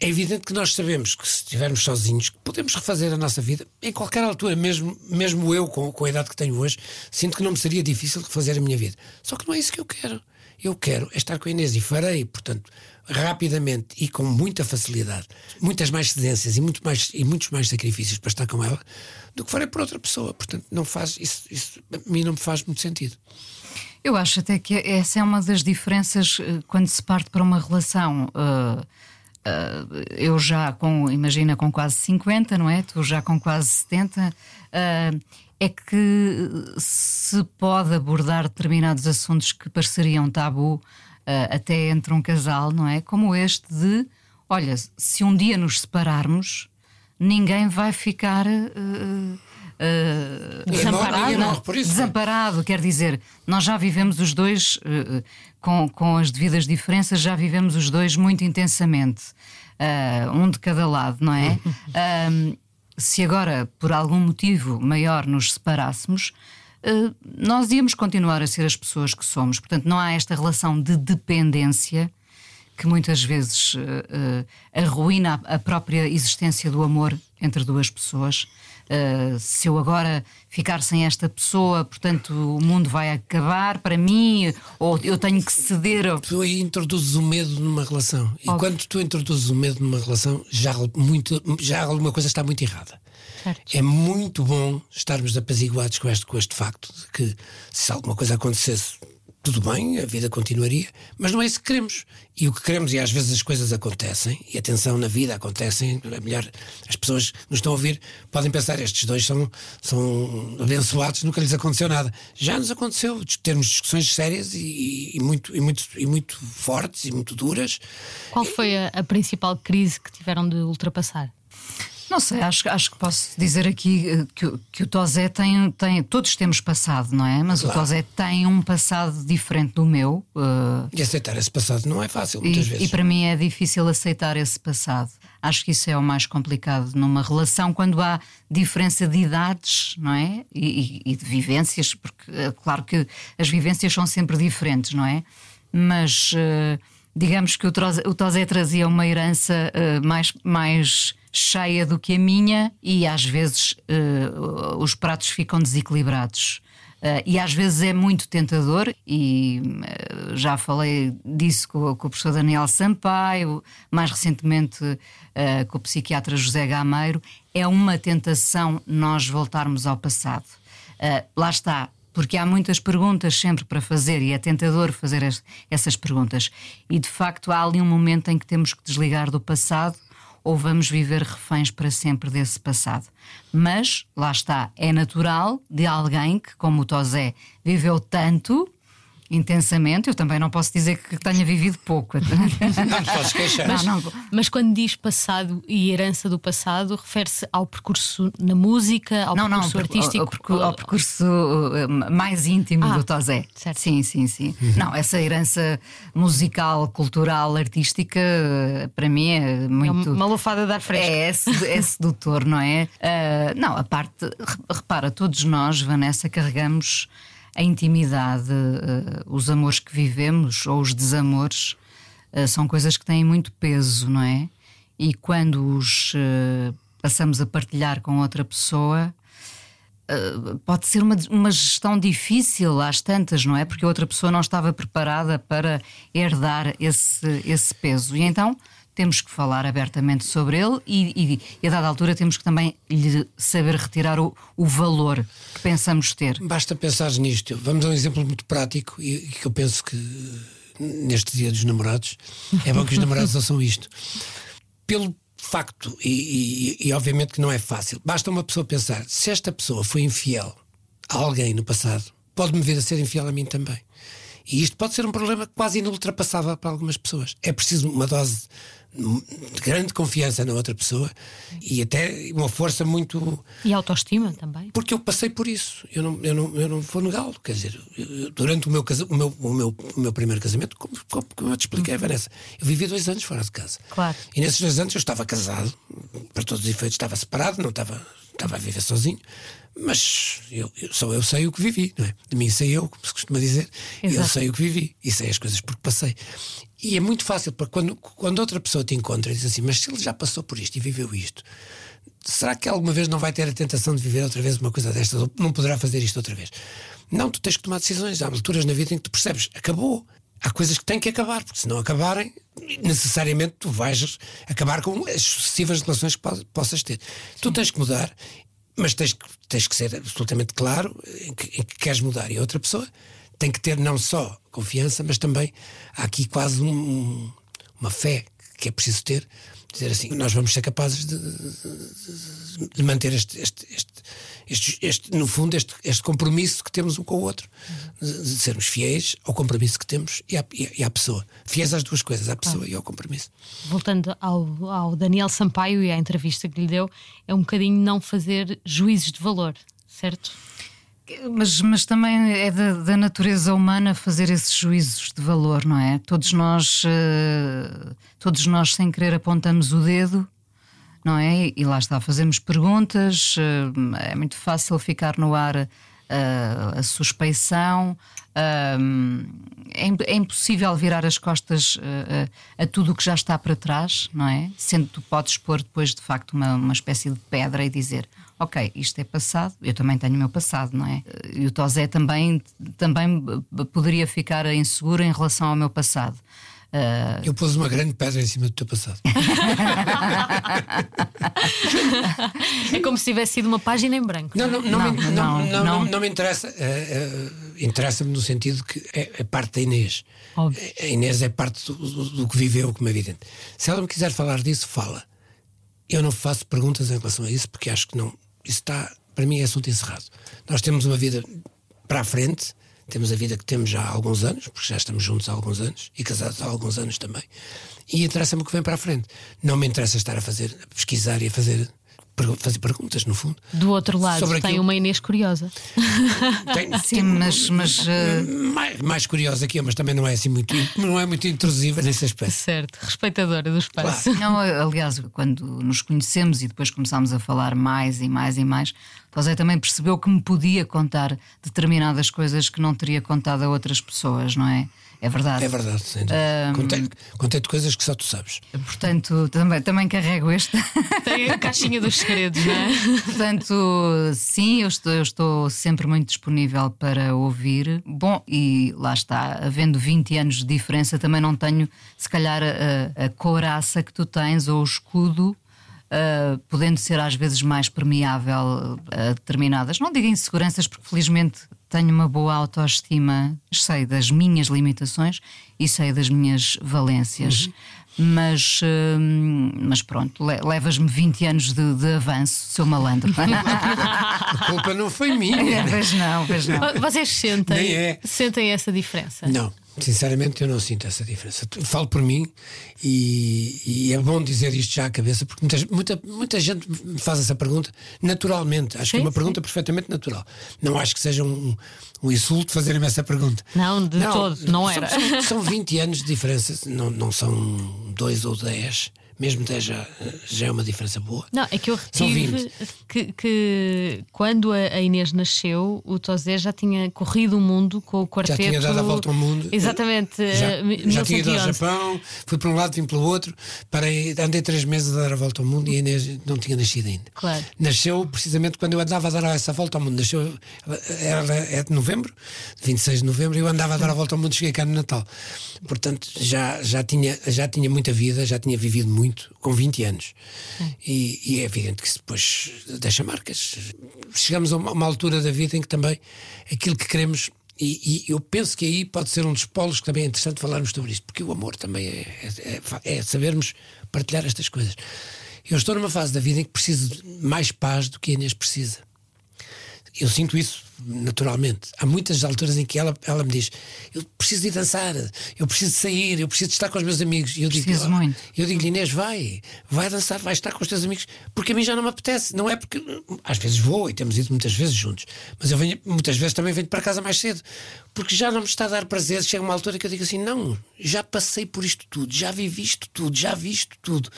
É evidente que nós sabemos que se estivermos sozinhos, podemos refazer a nossa vida em qualquer altura, mesmo, mesmo eu, com, com a idade que tenho hoje, sinto que não me seria difícil refazer a minha vida. Só que não é isso que eu quero. Eu quero é estar com a Inês e farei, portanto, rapidamente e com muita facilidade, muitas mais cedências e, muito mais, e muitos mais sacrifícios para estar com ela do que farei por outra pessoa. Portanto, não faz, isso, isso a mim não me faz muito sentido. Eu acho até que essa é uma das diferenças eh, quando se parte para uma relação. eh, eh, eu já com, imagina, com quase 50, não é? Tu já com quase 70. eh, é que se pode abordar determinados assuntos que pareceriam tabu eh, até entre um casal, não é? Como este de, olha, se um dia nos separarmos, ninguém vai ficar eh, Desamparado, não. Desamparado, quer dizer, nós já vivemos os dois, eh, com, com as devidas diferenças, já vivemos os dois muito intensamente, Ah, um de cada lado, não é? Se agora, por algum motivo maior, nos separássemos, nós íamos continuar a ser as pessoas que somos. Portanto, não há esta relação de dependência que muitas vezes arruína a a própria existência do amor entre duas pessoas. Eh, se eu agora ficar sem esta pessoa, portanto o mundo vai acabar para mim, ou eu tenho que ceder. ao- Tu aí introduzes o medo numa relação. E quando tu introduzes o medo numa relação, já, muito, já alguma coisa está muito errada. Certo. É muito bom estarmos apaziguados com este, com este facto de que se alguma coisa acontecesse, tudo bem, a vida continuaria, mas não é isso que queremos. E o que queremos, e às vezes as coisas acontecem, e atenção, na vida acontecem, é melhor, as pessoas que nos estão a ouvir podem pensar, estes dois são, são abençoados, nunca lhes aconteceu nada. Já nos aconteceu termos discussões sérias e, e muito, e, muito, e muito fortes e muito duras. Qual foi a, a principal crise que tiveram de ultrapassar? Não sei, acho, acho que posso dizer aqui eh, que, o- que o Tosé tem, tem. Todos temos passado, não é? Mas Claro. o Tosé tem um passado diferente do meu. eh, E aceitar esse passado não é fácil, muitas E, vezes. e para mim é difícil aceitar esse passado. Acho que isso é o mais complicado numa relação quando há diferença de idades, não é? E, e- e de vivências, porque é claro que as vivências são sempre diferentes, não é? Mas eh, digamos que o Tosé, o Tosé trazia uma herança eh, mais, mais cheia do que a minha e às vezes eh, os pratos ficam desequilibrados. Uh, e às vezes é muito tentador, e uh, já falei disso com, com, o professor Daniel Sampaio, mais recentemente uh, com o psiquiatra José Gameiro. É uma tentação nós voltarmos ao passado. lá está, porque há muitas perguntas sempre para fazer e é tentador fazer as, essas perguntas. E de facto há ali um momento em que temos que desligar do passado ou vamos viver reféns para sempre desse passado. Mas, lá está, é natural de alguém que, como o Tosé, viveu tanto intensamente. Eu também não posso dizer que tenha vivido pouco. não queixar. Mas, não, mas quando diz passado e herança do passado, refere-se ao percurso na música, ao não, percurso não, artístico? Ao, ao, percurso uh, mais íntimo ah, do Tosé. Certo. Sim, sim, sim. Uhum. Não, essa herança musical, cultural, artística, para mim é muito. É uma lufada de ar fresco. É, é, é sedutor, não é? Uh, não, a parte. Repara, todos nós, Vanessa, carregamos a intimidade, uh, os amores que vivemos ou os desamores uh, são coisas que têm muito peso, não é? E quando os uh, passamos a partilhar com outra pessoa, pode ser uma, uma gestão difícil às tantas, não é? Porque a outra pessoa não estava preparada para herdar esse, esse peso. E então temos que falar abertamente sobre ele e, e, e, a dada altura temos que também lhe saber retirar o, o valor que pensamos ter. Basta pensar nisto. Vamos a um exemplo muito prático e que eu penso que neste dia dos namorados é bom que os namorados ouçam isto. Pelo facto, e, e, e obviamente que não é fácil, basta uma pessoa pensar: se esta pessoa foi infiel a alguém no passado, pode-me vir a ser infiel a mim também. E isto pode ser um problema quase inultrapassável para algumas pessoas. É preciso uma dose grande confiança na outra pessoa e até uma força muito. E autoestima também. Porque eu passei por isso. Eu não, eu não, eu não vou negá-lo. Quer dizer, durante o meu, casa, o meu, o meu, o meu primeiro casamento, como, como eu te expliquei, uhum. Vanessa, eu vivi dois anos fora de casa. Claro. E nesses dois anos eu estava casado, para todos os efeitos, estava separado, não estava, estava a viver sozinho. Mas eu, eu, só eu sei o que vivi, não é? De mim sei eu, como se costuma dizer. Exato. Eu sei o que vivi e sei as coisas porque passei. E é muito fácil, porque quando, quando outra pessoa te encontra e diz assim, mas se ele já passou por isto e viveu isto, será que alguma vez não vai ter a tentação de viver outra vez uma coisa destas ou não poderá fazer isto outra vez? Não, tu tens que tomar decisões. Há alturas na vida em que tu percebes, acabou. Há coisas que têm que acabar, porque se não acabarem, necessariamente tu vais acabar com as sucessivas relações que possas ter. Tu tens que mudar mas tens que, tens que ser absolutamente claro em que, em que queres mudar. E a outra pessoa tem que ter não só confiança, mas também há aqui quase um, uma fé que é preciso ter. Dizer assim, nós vamos ser capazes de, de, de manter este, este, este, este, este, no fundo, este, este compromisso que temos um com o outro, de, sermos fiéis ao compromisso que temos e à, e à pessoa. Fiéis às duas coisas, à pessoa e ao compromisso. Voltando ao, ao Daniel Sampaio e à entrevista que lhe deu, é um bocadinho não fazer juízes de valor, certo? Mas, mas também é da, da, natureza humana fazer esses juízos de valor, não é? Todos nós, uh, todos nós sem querer apontamos o dedo não é? E lá está, fazemos perguntas, eh, é muito fácil ficar no ar a, eh, a suspeição. Eh, é, impossível virar as costas a, a tudo o que já está para trás, não é? Sendo que tu podes pôr depois de facto uma, uma espécie de pedra e dizer ok, isto é passado, eu também tenho o meu passado, não é? E o Tosé também, também poderia ficar inseguro em relação ao meu passado. Uh... Eu pus uma grande pedra em cima do teu passado. é como se tivesse sido uma página em branco. Não, não, não, não, me, não, não, não, não me interessa. Uh, uh, Interessa-me no sentido que é, é parte da Inês. Óbvio. A Inês é parte do, do, do, que viveu, como é evidente. Se ela me quiser falar disso, fala. Eu não faço perguntas em relação a isso, porque acho que não. Isso está, para mim, é assunto encerrado. Nós temos uma vida para a frente temos a vida que temos já há alguns anos, porque já estamos juntos há alguns anos e casados há alguns anos também. E interessa-me o que vem para a frente. Não me interessa estar a fazer, a pesquisar e a fazer fazer perguntas, no fundo. Do outro lado, Sobre tem aquilo... uma Inês curiosa. Tem, Sim, mas. mas uh... mais, mais curiosa que eu, mas também não é assim muito, não é muito intrusiva nesse aspecto. Certo, respeitadora do espaço. Claro. Não, aliás, quando nos conhecemos e depois começámos a falar mais e mais e mais, José também percebeu que me podia contar determinadas coisas que não teria contado a outras pessoas, não é? É verdade. É verdade, sem dúvida. Contei- Contei-te coisas que só tu sabes. Portanto, também, também carrego este. Tem a caixinha dos segredos, não é? Portanto, sim, eu estou, eu estou sempre muito disponível para ouvir. Bom, e lá está, havendo 20 anos de diferença, também não tenho, se calhar, a, a couraça que tu tens ou o escudo. ah, podendo ser às vezes mais permeável a determinadas, não digo inseguranças, porque felizmente tenho uma boa autoestima, sei das minhas limitações e sei das minhas valências. Mas, hum, mas pronto, le- levas-me 20 anos de, de avanço, seu malandro. A culpa não foi minha. Pois não, pois não. Vocês sentem, é. sentem essa diferença? Não, sinceramente eu não sinto essa diferença. Falo por mim e, e é bom dizer isto já à cabeça, porque muita, muita, muita gente me faz essa pergunta naturalmente. Acho que é Sim, uma sim. pergunta perfeitamente natural. Não acho que seja um, um insulto fazerem-me essa pergunta. Não, de todo, não era. São, são 20 anos de diferença, não, não são dois ou 10. Mesmo 10 já, já é uma diferença boa. Não, é que eu retive que, que quando a Inês nasceu, o Tosé já tinha corrido o mundo com o quarteto. Já tinha dado a volta ao mundo. Exatamente. Já, eh, já tinha ido ao 1111. Japão, fui para um lado, vim pelo outro, parei, andei três meses a dar a volta ao mundo e a Inês não tinha nascido ainda. Claro. Nasceu precisamente quando eu andava a dar essa volta ao mundo. Nasceu, ela é de novembro, 26 de novembro, e eu andava a dar a volta ao mundo, cheguei cá no Natal. Portanto, já, já, tinha, já tinha muita vida, já tinha vivido muito, com 20 anos. E, e é evidente que isso depois deixa marcas. Chegamos a uma, uma altura da vida em que também aquilo que queremos e, e eu penso que aí pode ser um dos polos que também é interessante falarmos sobre isto, porque o amor também é, é, é- é sabermos partilhar estas coisas. Eu estou numa fase da vida em que preciso de mais paz do que a Inês precisa. Eu sinto isso naturalmente. Há muitas alturas em que ela, ela me diz: Eu preciso de dançar, eu preciso de sair, eu preciso de estar com os meus amigos. E eu digo, Preciso "Oh", muito. Eu digo-lhe, Inês, vai, vai dançar, vai estar com os teus amigos, porque a mim já não me apetece. Não é porque. Às vezes vou e temos ido muitas vezes juntos, mas eu venho, muitas vezes também venho para casa mais cedo, porque já não me está a dar prazer. Chega uma altura que eu digo assim: Não, já passei por isto tudo, já vivi isto tudo, já vi isto tudo,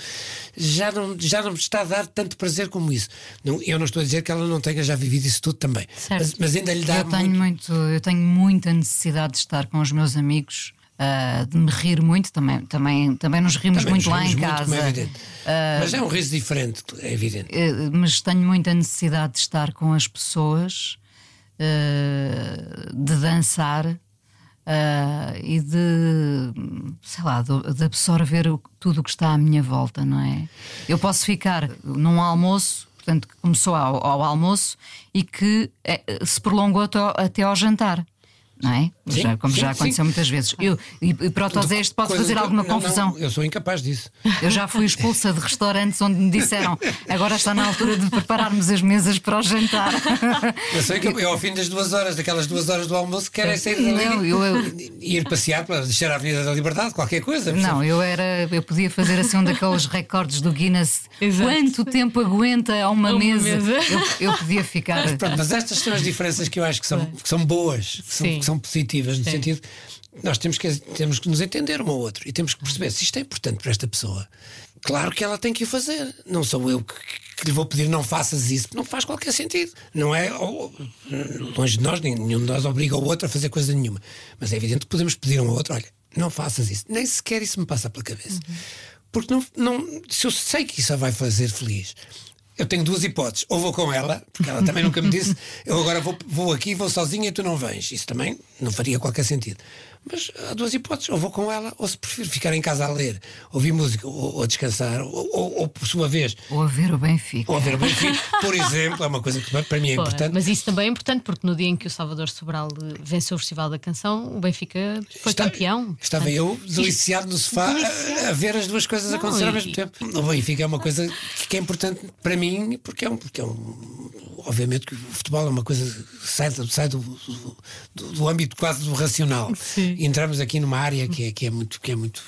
já não, já não me está a dar tanto prazer como isso. Não, eu não estou a dizer que ela não tenha já vivido isso tudo também, Certo. mas, mas ainda lhe dá Eu tenho, muito. muito, eu tenho muita necessidade de estar com os meus amigos, ah, de me rir muito. Também, também, também nos rimos Também muito nos lá em rimos muito, casa. como é evidente. Mas é um riso diferente, é evidente. Eh, mas tenho muita necessidade de estar com as pessoas, eh, de dançar e de, sei lá, de, de absorver o- tudo o que está à minha volta, não é? Eu posso ficar num almoço, portanto, começou ao, ao almoço e que eh, se prolongou até ao, até ao jantar. Não é? Sim, Já- como sim, já sim. aconteceu muitas vezes. Eu, e, e para o Tosé isto pode fazer que- alguma não, não, confusão. eu sou incapaz disso. Eu já fui expulsa de restaurantes onde me disseram agora está na altura de prepararmos as mesas para o jantar. Eu sei que eu, eu, ao fim das duas horas, daquelas duas horas do almoço, quero é sair dali Não, eu- eu- e ir passear para deixar a Avenida da Liberdade, qualquer coisa. Não, eu era, eu podia fazer assim um daqueles recordes do Guinness. Exato. Quanto tempo aguenta a uma, Uma mesa? mesa. Eu, eu podia ficar. Pronto, mas estas são as diferenças que eu acho que são, que são boas, que são, Sim. que são positivas, no Sim. sentido nós temos que, temos que nos entender um ao outro e temos que perceber se isto é importante para esta pessoa. Claro que ela tem que o fazer. Não sou eu que, que lhe vou pedir não faças isso, porque não faz qualquer sentido. Não é ou- longe de nós, nenhum de nós obriga o outro a fazer coisa nenhuma. Mas é evidente que podemos pedir um ao outro: olha, não faças isso. Nem sequer isso me passa pela cabeça. Porque não, não, se eu sei que isso a vai fazer feliz, eu tenho duas hipóteses. Ou vou com ela, porque ela também nunca me disse, eu agora vou, vou aqui, vou sozinha e tu não vens. Isso também não faria qualquer sentido. Mas há duas hipóteses, ou vou com ela, ou se prefiro ficar em casa a ler, ouvir música, ou, ou descansar, ou, ou, ou, por sua vez, Ou a ver o Benfica. ou a ver o Benfica, por exemplo, é uma coisa que para mim é Pô, importante. Mas isso também é importante porque no dia em que o Salvador Sobral venceu o Festival da Canção, o Benfica foi Está- campeão. Estava eu deliciado no sofá a, a ver as duas coisas Não, acontecer ao e- mesmo tempo. O Benfica é uma coisa que é importante para mim, porque é um. Porque é um obviamente que o futebol é uma coisa que sai, sai do, do, do âmbito quase do racional. Sim. E entramos aqui numa área que é, que é muito. Que é muito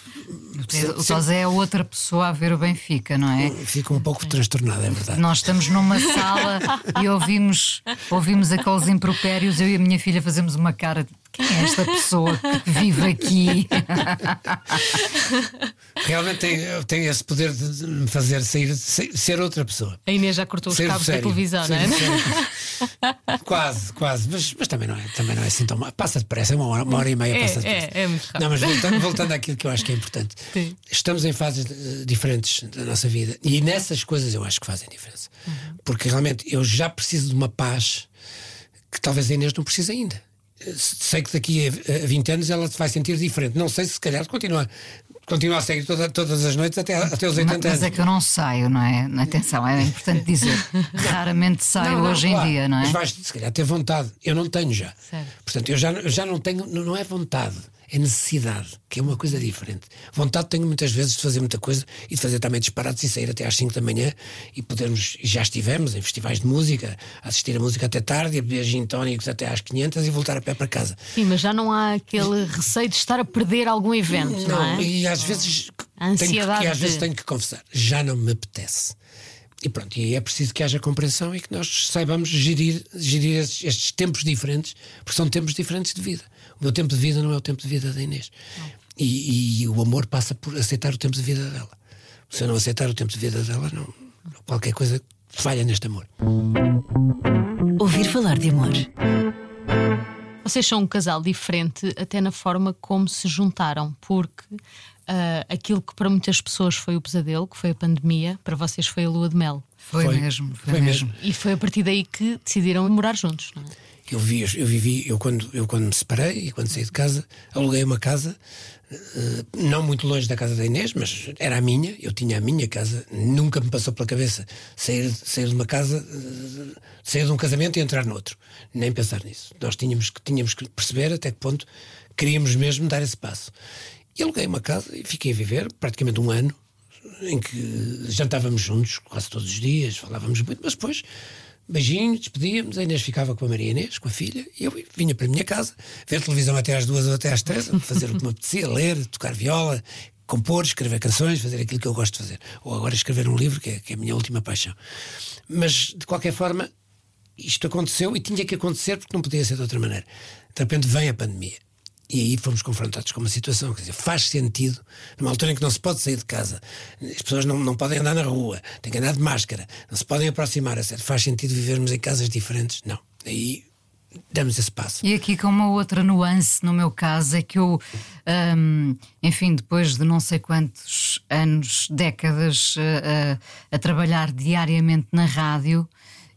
O Tosé é outra pessoa a ver o Benfica, não é? fica um pouco transtornado, é verdade. Nós estamos numa sala e ouvimos, ouvimos aqueles impropérios. Eu e a minha filha fazemos uma cara de Quem é esta pessoa que vive aqui? Realmente tem, tem esse poder de me fazer sair, ser outra pessoa. A Inês já cortou os Ser cabos da sério. televisão, não é? Quase, quase. Mas, mas também, não é, também não é assim tão mal. Passa depressa, é uma hora, uma hora e meia É, passa depressa. é, é muito rápido. Não, mas voltando, voltando àquilo que eu acho que é importante. Sim. Estamos em fases eh, diferentes da nossa vida e nessas coisas eu acho que fazem diferença. Uhum. Porque realmente eu já preciso de uma paz que talvez a Inês não precise ainda. Sei que daqui a a 20 anos ela se vai sentir diferente. Não sei se se calhar continua, continua a sair toda- todas as noites até, até os 80 Mas anos. é que eu não saio, não é? Atenção, é importante dizer. Raramente saio Não, não, hoje claro. em dia, não é? Mas vais, se calhar, ter vontade. Eu não tenho já. Certo. Portanto, eu já, já não tenho, não não é vontade, é necessidade, que é uma coisa diferente. Vontade tenho muitas vezes de fazer muita coisa e de fazer também disparates e sair até às 5 da manhã e podermos, já estivemos em festivais de música, assistir a música até tarde, a beber gin tónicos até às 500 e voltar a pé para casa. Sim, mas já não há aquele receio de estar a perder algum evento, não, é? e às vezes A tenho que, ansiedade e às vezes de- tenho que confessar, já não me apetece. E pronto, e é preciso que haja compreensão e que nós saibamos gerir, gerir estes, estes tempos diferentes, porque são tempos diferentes de vida. O meu tempo de vida não é o tempo de vida da Inês. E, e o amor passa por aceitar o tempo de vida dela. Se eu não aceitar o tempo de vida dela, não, qualquer coisa falha neste amor. Ouvir falar de amor. Vocês são um casal diferente até na forma como se juntaram, porque ah, aquilo que para muitas pessoas foi o pesadelo, que foi a pandemia, para vocês foi a lua de mel. Foi, Foi. mesmo, foi, Foi mesmo. mesmo. E foi a partir daí que decidiram morar juntos, não é? Eu, vi, eu vivi, eu quando, eu quando me separei e quando saí de casa, aluguei uma casa, eh, não muito longe da casa da Inês, mas era a minha, eu tinha a minha casa, nunca me passou pela cabeça sair, sair de uma casa, eh, sair de um casamento e entrar noutro. Nem pensar nisso. Nós tínhamos que, tínhamos que perceber até que ponto queríamos mesmo dar esse passo. E aluguei uma casa e fiquei a viver praticamente um ano, em que jantávamos juntos quase todos os dias, falávamos muito, mas depois, beijinhos, despedíamos, a Inês ficava com a Maria Inês, com a filha, e eu vinha para a minha casa, ver televisão até às duas ou até às três, fazer o que me apetecia, ler, tocar viola, compor, escrever canções, fazer aquilo que eu gosto de fazer. Ou agora escrever um livro, que é, que é a minha última paixão. Mas, de qualquer forma, isto aconteceu e tinha que acontecer porque não podia ser de outra maneira. De repente vem a pandemia. E aí fomos confrontados com uma situação, quer dizer, faz sentido, numa altura em que não se pode sair de casa, as pessoas não, não podem andar na rua, têm que andar de máscara, não se podem aproximar, etc. Faz sentido vivermos em casas diferentes? Não. Aí damos esse passo. E aqui com uma outra nuance no meu caso é que eu, hum, enfim, depois de não sei quantos anos, décadas eh, a, trabalhar diariamente na rádio,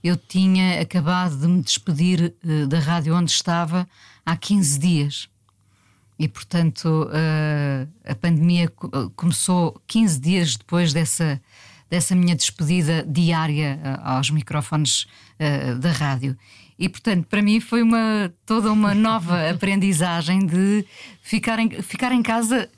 eu tinha acabado de me despedir eh, da rádio onde estava há 15 dias. E, portanto, eh, a pandemia co- começou 15 dias depois dessa, dessa minha despedida diária eh, aos microfones eh, da rádio. E, portanto, para mim foi uma, toda uma nova aprendizagem de ficar em, ficar em casa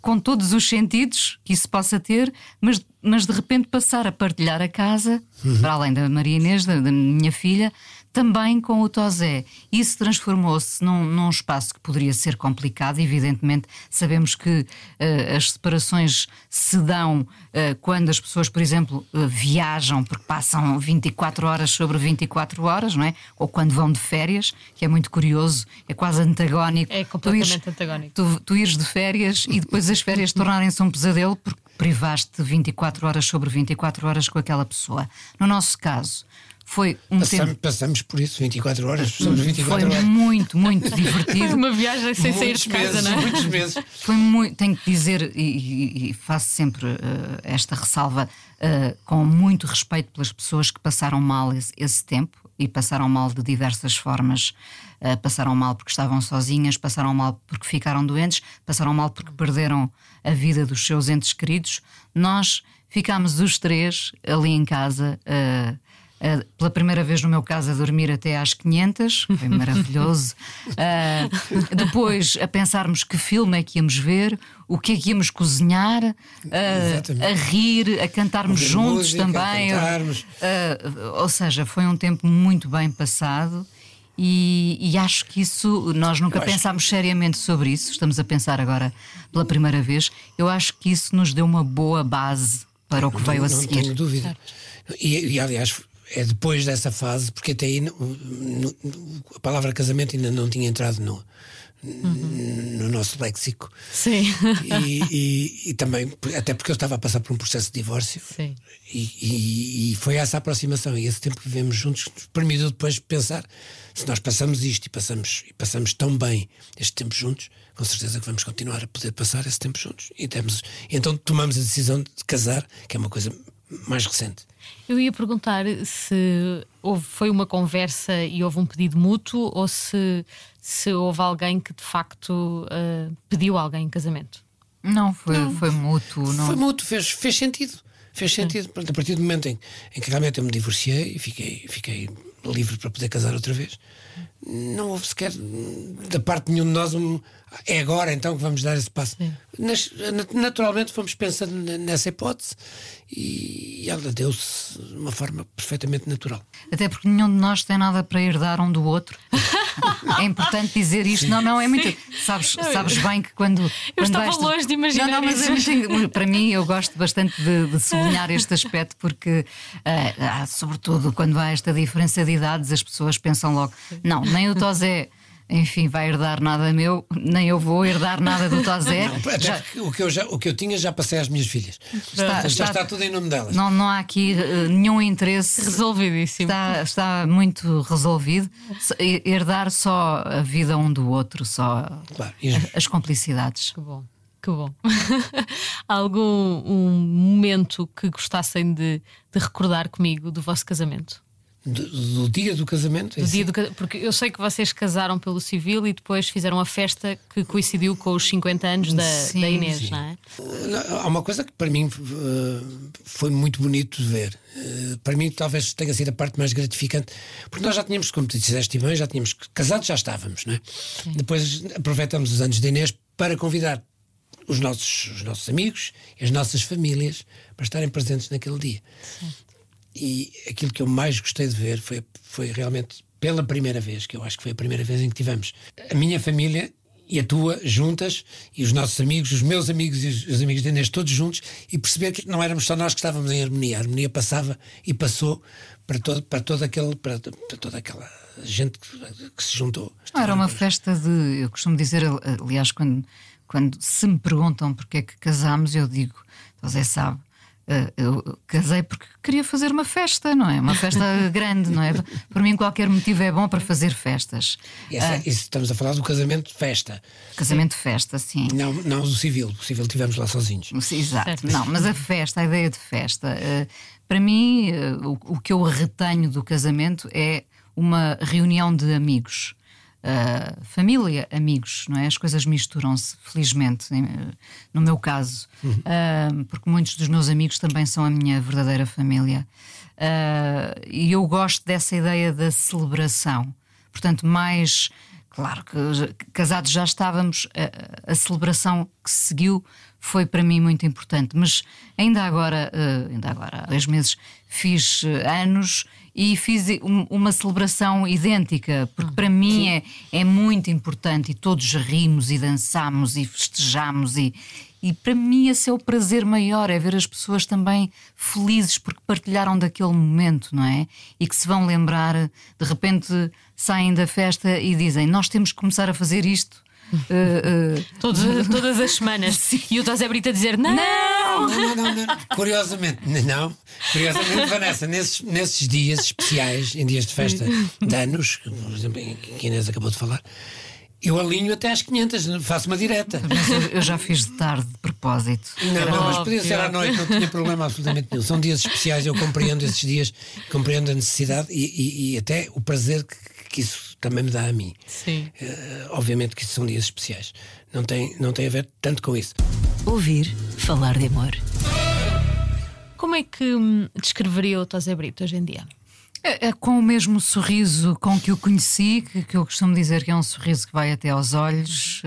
com todos os sentidos que isso possa ter, mas, mas de repente passar a partilhar a casa, para além da Maria Inês, da, da minha filha, também com o Tosé. Isso transformou-se num, num espaço que poderia ser complicado, evidentemente. Sabemos que eh, as separações se dão eh, quando as pessoas, por exemplo, eh, viajam, porque passam 24 horas sobre 24 horas, não é? Ou quando vão de férias, que é muito curioso, é quase antagónico. É Tu completamente ires- antagónico. Tu, tu ires de férias e depois as férias tornarem-se um pesadelo porque privaste 24 horas sobre 24 horas com aquela pessoa. No nosso caso, foi um Passamos, tempo. passamos por isso 24 horas, somos 24 Foi horas. muito, muito divertido. Uma viagem sem sair Muitos de casa, meses, não é? muitos meses. Foi muito, tenho que dizer, e, e- faço sempre eh, esta ressalva, eh, com muito respeito pelas pessoas que passaram mal esse, esse tempo e passaram mal de diversas formas. Eh, passaram mal porque estavam sozinhas, passaram mal porque ficaram doentes, passaram mal porque perderam a vida dos seus entes queridos. Nós ficámos os três ali em casa. eh, Uh, pela primeira vez no meu caso a dormir até às 500, foi maravilhoso. Uh, depois a pensarmos que filme é que íamos ver, o que é que íamos cozinhar, uh, a rir, a cantarmos Ouvir juntos música, também. cantarmos. Ou seja, foi um tempo muito bem passado. E, e acho que isso, nós nunca pensámos seriamente sobre isso, estamos a pensar agora pela primeira vez. Eu acho que isso nos deu uma boa base para o que veio a não seguir. tenho dúvida. E, e, aliás, é depois dessa fase, porque até aí a palavra casamento ainda não tinha entrado no, uhum. no nosso léxico. Sim. E, e, e, também, até porque eu estava a passar por um processo de divórcio. Sim. E, e foi essa aproximação e esse tempo que vivemos juntos que nos permitiu depois pensar se nós passamos isto e passamos, e passamos tão bem este tempo juntos, com certeza que vamos continuar a poder passar esse tempo juntos. E temos, então tomamos a decisão de casar, que é uma coisa mais recente. Eu ia perguntar se houve, foi uma conversa e houve um pedido mútuo ou se, se houve alguém que de facto uh, pediu alguém em casamento. Não, foi, não. foi mútuo. Não. Foi mútuo, fez, fez sentido. Fez sentido. Pronto, a partir do momento em, em, que realmente eu me divorciei e fiquei, fiquei livre para poder casar outra vez, não houve sequer da parte de nenhum de nós um, é agora então que vamos dar esse passo. Nas, naturalmente fomos pensando nessa hipótese e ela deu-se de uma forma perfeitamente natural. Até porque nenhum de nós tem nada para herdar um do outro. é importante dizer isto. Sim. Não, não, é muito. Sabes, sabes bem que quando. Eu quando estava vais... longe de imaginar. Não, não, mas é muito... para mim eu gosto bastante de, de sublinhar este aspecto porque, uh, sobretudo, quando há esta diferença de idades, as pessoas pensam logo: não, nem o Tosé enfim, vai herdar nada meu, nem eu vou herdar nada do Tozé. já... o, que eu já, o que eu tinha já passei às minhas filhas. Está, já está, está tudo em nome delas. Não, não há aqui uh, nenhum interesse. Resolvidíssimo. Está, está muito resolvido. Herdar só a vida um do outro, só claro, as cumplicidades. Que bom. Que bom. Algum um momento que gostassem de, de recordar comigo do vosso casamento? Do, do, dia do casamento? Do dia do, porque eu sei que vocês casaram pelo civil e depois fizeram a festa que coincidiu com os 50 anos da, sim, da Inês, sim. não é? Há uma coisa que para mim uh, foi muito bonito de ver. Uh, para mim, talvez tenha sido a parte mais gratificante, porque nós já tínhamos, como tu disseste bem, já tínhamos casados, já estávamos, não é? Sim. Depois aproveitamos os anos da Inês para convidar os nossos, os nossos amigos e as nossas famílias para estarem presentes naquele dia. Sim. E aquilo que eu mais gostei de ver foi, foi realmente pela primeira vez, que eu acho que foi a primeira vez em que tivemos a minha família e a tua juntas, e os nossos amigos, os meus amigos e os, os amigos de Inês todos juntos, e perceber que não éramos só nós que estávamos em harmonia. A harmonia passava e passou para, todo, para, todo aquele, para, para toda aquela gente que, se juntou. Não, era uma festa de. Eu costumo dizer, aliás, quando, quando se me perguntam porque é que casámos, eu digo, você sabe, eu casei porque queria fazer uma festa, não é? Uma festa grande, não é? Por mim, qualquer motivo é bom para fazer festas. Essa, uh, estamos a falar do casamento de festa. Casamento de festa, sim. Não, não do civil. O civil tivemos lá sozinhos. Exato. Certo. Não, mas a festa, a ideia de festa. Uh, para mim, uh, o, o que eu retenho do casamento é uma reunião de amigos uh, família, amigos, não é? As coisas misturam-se, felizmente, no meu caso, uh, porque muitos dos meus amigos também são a minha verdadeira família. Uh, e eu gosto dessa ideia da celebração. Portanto, mais. Claro que casados já estávamos, a, a celebração que seguiu foi para mim muito importante. Mas ainda agora, ainda agora há dois meses, fiz anos e fiz uma celebração idêntica, porque para mim é, é muito importante e todos rimos e dançamos e festejamos e, e para mim esse é o prazer maior, é ver as pessoas também felizes porque partilharam daquele momento, não é? E que se vão lembrar, de repente saem da festa e dizem: Nós temos que começar a fazer isto. Uh, uh, todas, todas as semanas. Sim. E o José Brito a dizer: Não! Não, não, não, não. Curiosamente, não. Curiosamente, Vanessa, nesses, nesses dias especiais, em dias de festa de anos, por exemplo, que a Inês acabou de falar, eu alinho até às 500, faço uma direta. Mas eu, já fiz de tarde, de propósito. Não, não, mas podia ser à noite, não tinha problema absolutamente nenhum. São dias especiais, eu compreendo esses dias, compreendo a necessidade e, e, e até o prazer que, que, isso também me dá a mim. Sim. Uh, obviamente que são dias especiais. Não tem, não tem a ver tanto com isso. Ouvir falar de amor. Como é que hum, descreveria o Tosé Brito hoje em dia? É, é, com o mesmo sorriso com que o conheci, que, que, eu costumo dizer que é um sorriso que vai até aos olhos,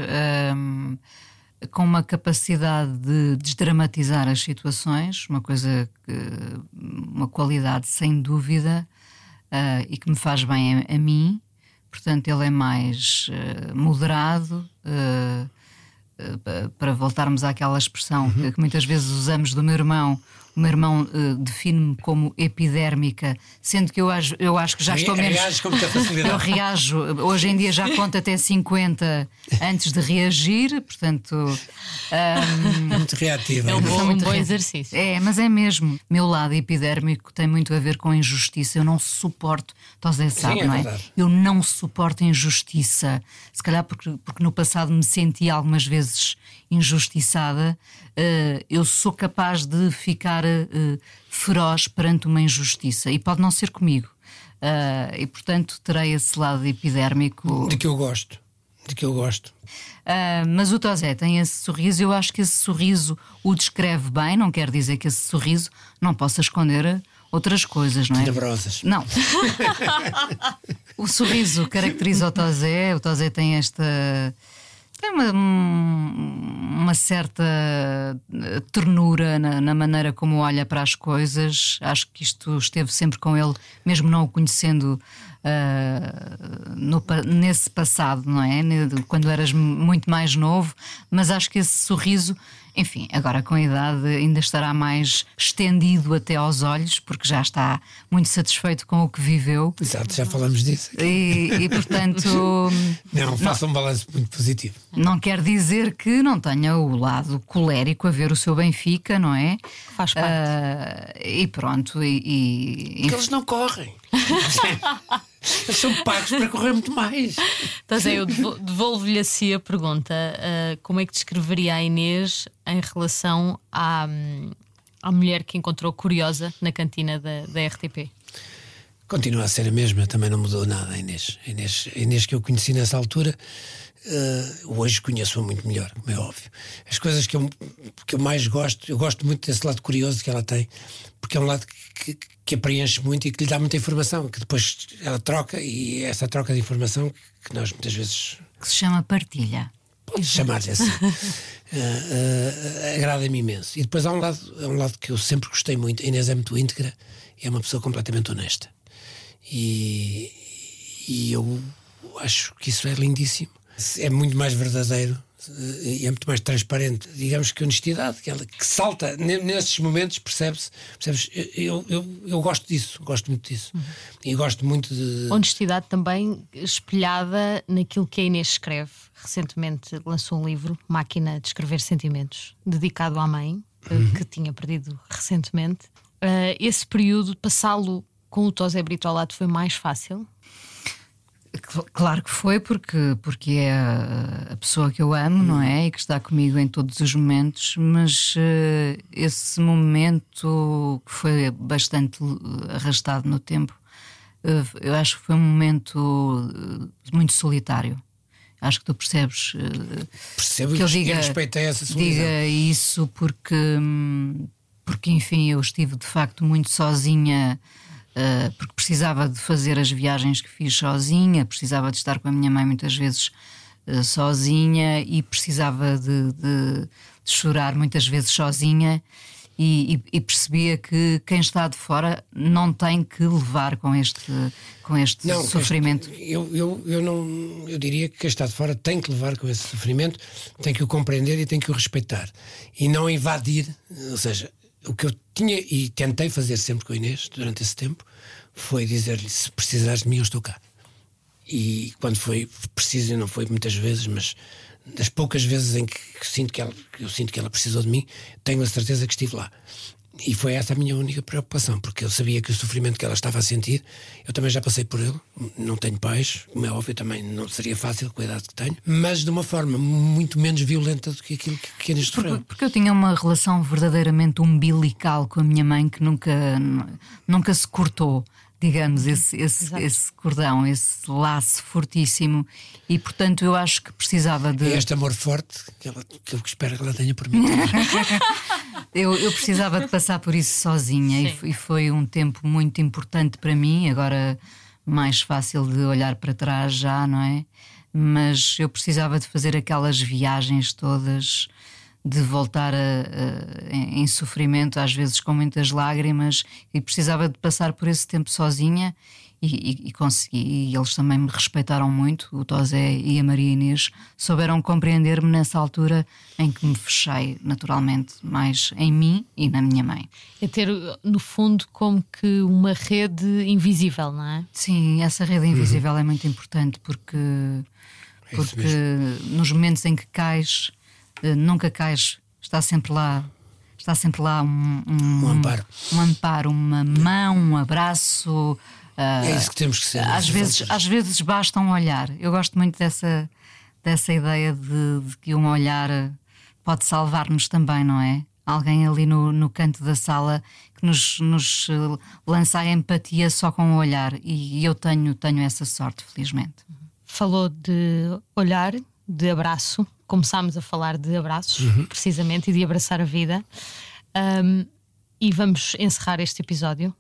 um, com uma capacidade de desdramatizar as situações, uma coisa, que, uma qualidade sem dúvida uh, e que me faz bem a, a, mim. Portanto, ele é mais uh, moderado. Uh, para voltarmos àquela expressão uhum. que, que, muitas vezes usamos do meu irmão, O meu irmão uh, define-me como epidérmica, sendo que eu acho, eu acho que já estou menos. Reages com muita facilidade. Eu reajo, hoje em dia já conto até 50 antes de reagir, portanto. Um, é muito reativa. É um bom, um muito bom exercício. É, mas é mesmo. Meu lado epidérmico tem muito a ver com injustiça. Eu não suporto, Tosé sabe, é não é? verdade. Eu não suporto injustiça. Se calhar porque, porque no passado me senti algumas vezes injustiçada. eh, eu sou capaz de ficar eh, feroz perante uma injustiça. E pode não ser comigo. Eh, e portanto terei esse lado epidérmico. De que eu gosto. De que eu gosto. Ah, mas o Tosé tem esse sorriso, eu acho que esse sorriso o descreve bem, não quer dizer que esse sorriso não possa esconder outras coisas, não é? Tenebrosas. Não. o sorriso caracteriza o Tosé, o Tosé tem esta. Tem uma, uma certa eh, ternura na, na maneira como olha para as coisas. Acho que isto esteve sempre com ele, mesmo não o conhecendo ah, no nesse passado, não é? Quando eras muito mais novo. Mas acho que esse sorriso, enfim, agora com a idade ainda estará mais estendido até aos olhos, porque já está muito satisfeito com o que viveu. Exato, já falamos disso. E, e, portanto, Não, faça um balanço muito positivo. não quer dizer que não tenha o lado colérico a ver o seu Benfica, não é? Faz parte. Ah, e pronto, e, e- Porque eles não correm. eles são pagos para correr muito mais. Então, Zé, eu devo- devolvo-lhe assim a pergunta: ah, como é que descreveria a Inês em relação à, hum, à mulher que encontrou curiosa na cantina da, da RTP? Continua a ser a mesma, também não mudou nada a Inês. A Inês, a Inês que eu conheci nessa altura, eh, hoje conheço-a muito melhor, como é óbvio. As coisas que eu, que eu mais gosto, eu gosto muito desse lado curioso que ela tem, porque é um lado que, que, que preenche muito e que lhe dá muita informação, que depois ela troca e é essa troca de informação que nós muitas vezes que se chama partilha. Pode chamar-lhe assim. Eh, eh, Agrada-me imenso. E depois há um, lado, há um lado que eu sempre gostei muito. A Inês é muito íntegra e é uma pessoa completamente honesta. E, e eu acho que isso é lindíssimo. É muito mais verdadeiro eh, e é muito mais transparente. Digamos que honestidade, que, ela, que salta ne- nesses momentos, percebe-se. Percebes? Eu, eu, eu gosto disso, gosto muito disso. E gosto muito de. Honestidade também espelhada naquilo que a Inês escreve. Recentemente lançou um livro, Máquina de Escrever Sentimentos, dedicado à mãe, eh, que tinha perdido recentemente. Eh, esse período, passá-lo com o Tosé Brito ao lado foi mais fácil. Cl- Claro que foi, porque, porque é a, pessoa que eu amo, não é? E que está comigo em todos os momentos, mas eh, esse momento que foi bastante arrastado no tempo, eh, eu acho que foi um momento eh, muito solitário. Acho que tu percebes. eh, Percebo que eu e diga, essa solidão. diga isso porque, hum, porque, enfim, eu estive de facto muito sozinha. Uh, porque precisava de fazer as viagens que fiz sozinha, precisava de estar com a minha mãe muitas vezes uh, sozinha e precisava de, de- de chorar muitas vezes sozinha. E, e- e percebia que quem está de fora não tem que levar com este, com este Não, sofrimento. este- eu, eu, eu, não, eu diria que quem está de fora tem que levar com esse sofrimento, tem que o compreender e tem que o respeitar. E não invadir. Ou seja, o que eu tinha e tentei fazer sempre com a Inês durante esse tempo foi dizer-lhe: se precisares de mim, eu estou cá. E quando foi preciso, e não foi muitas vezes, mas das poucas vezes em que sinto que ela, que eu sinto que ela precisou de mim, tenho a certeza que estive lá. E foi essa a minha única preocupação, porque eu sabia que o sofrimento que ela estava a sentir, eu também já passei por ele. Não tenho pais, como é óbvio, também não seria fácil com a idade que tenho, mas de uma forma muito menos violenta do que aquilo que, que a Inês Porque, sofreu. porque eu tinha uma relação verdadeiramente umbilical com a minha mãe que nunca, nunca se cortou, digamos, esse, esse, esse cordão, esse laço fortíssimo. E portanto eu acho que precisava de. É este amor forte que, ela, que eu espero que ela tenha por mim. Eu, eu precisava de passar por isso sozinha e, e foi um tempo muito importante para mim. Agora, mais fácil de olhar para trás já, não é? Mas eu precisava de fazer aquelas viagens todas, de voltar a- a- em, sofrimento, às vezes com muitas lágrimas, e precisava de passar por esse tempo sozinha. e, e, e consegui. E eles também me respeitaram muito, o Tosé e a Maria Inês, souberam compreender-me nessa altura em que me fechei naturalmente mais em mim e na minha mãe. É ter, no fundo, como que uma rede invisível, não é? Sim, essa rede invisível é muito importante porque, É porque nos momentos em que cais, nunca cais, está sempre lá. Está sempre lá um, um, Um amparo. um amparo, uma mão, um abraço. ah, É isso que temos que ser. às vezes, às vezes basta um olhar. Eu gosto muito dessa, dessa ideia de, de que um olhar pode salvar-nos também, não é? Alguém ali no, no canto da sala que nos, nos eh, lança a empatia só com o olhar. E eu tenho, tenho essa sorte, felizmente. Falou de olhar, de abraço. Começámos a falar de abraços, precisamente, e de abraçar a vida. Um, e vamos encerrar este episódio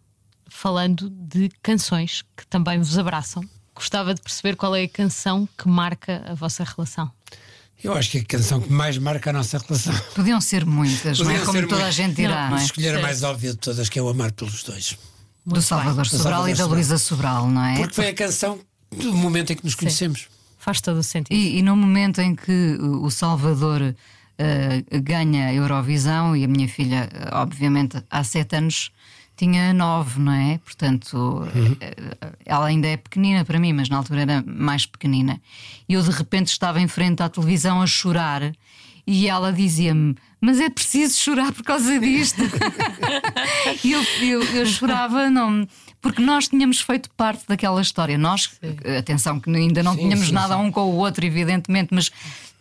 falando de canções que também vos abraçam. Gostava de perceber qual é a canção que marca a vossa relação. Eu acho que é a canção que mais marca a nossa relação. Podiam ser muitas, não é? Podiam Como toda a gente dirá, não, Vamos é? escolher a Sim. mais óbvia de todas, que é o Amar pelos Dois. Do Salvador Do Sobral Salvador e da. Luísa Sobral, não é? Porque foi a canção do momento em que nos conhecemos. Faz todo o sentido. E, e no momento em que o Salvador eh, ganha a Eurovisão, e a minha filha, obviamente, há sete anos tinha nove, não é? Portanto, eh, ela ainda é pequenina para mim, mas na altura era mais pequenina. E eu de repente estava em frente à televisão a chorar. E ela dizia-me: Mas é preciso chorar por causa disto. e eu, eu, eu chorava, não, porque nós tínhamos feito parte daquela história. Nós, atenção, que ainda não Sim, tínhamos sim, nada sim. um com o outro, evidentemente, mas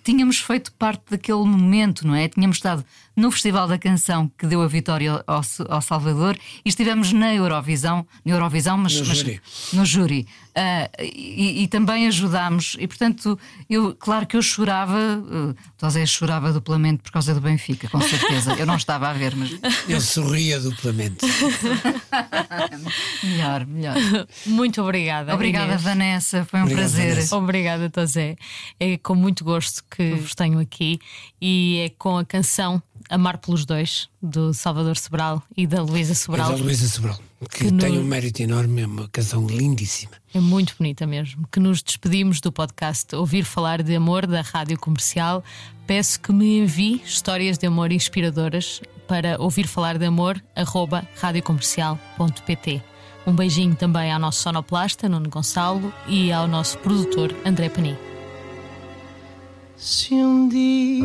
tínhamos feito parte daquele momento, não é? Tínhamos estado no Festival da Canção que deu a vitória ao, ao Salvador e estivemos na Eurovisão, na Eurovisão, mas No mas- júri. no júri. Ah, e, e também ajudámos, e portanto, eu, claro que eu chorava, uh, José chorava duplamente por causa do Benfica, com certeza. Eu não estava a ver, mas Eu sorria duplamente. melhor, melhor. Muito obrigada. Obrigada, Inês. Vanessa, foi um Obrigado, prazer. Vanessa. Obrigada, Tozé. É com muito gosto que vos tenho aqui e é com a canção Amar pelos Dois, do Salvador Sobral e da Luísa É Sobral. da Luísa Sobral, que, Que no- tem um mérito enorme, é uma canção lindíssima. É muito bonita mesmo. Que nos despedimos do podcast Ouvir Falar de Amor da Rádio Comercial. Peço que me envie histórias de amor inspiradoras para ouvir falar de amor radiocomercial.pt. Um beijinho também ao nosso sonoplasta, Nuno Gonçalo, e ao nosso produtor, André Penin. Se um dia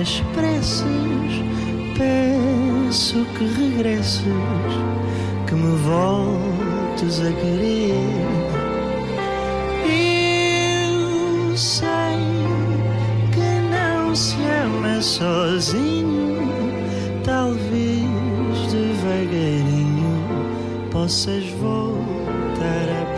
Minhas preces, peço que regresses, que me voltes a querer. Eu sei que não se ama sozinho, talvez devagarinho possas voltar a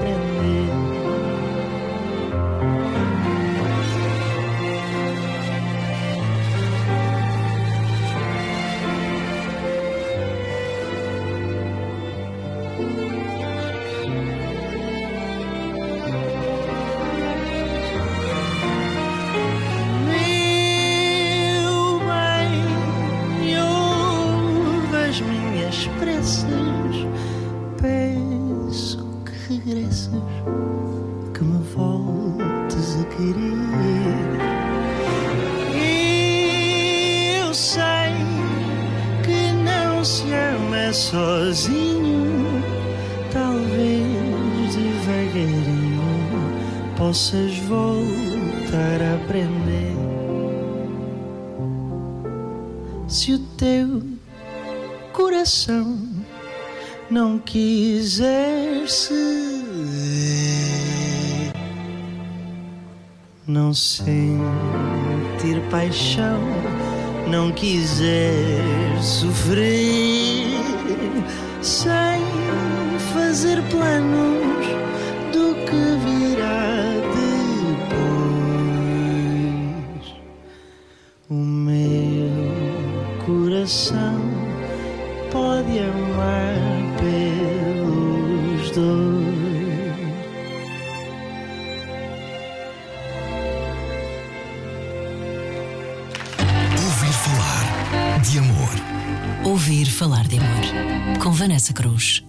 sentir paixão não quiser sofrer sem fazer planos Vanessa Cruz.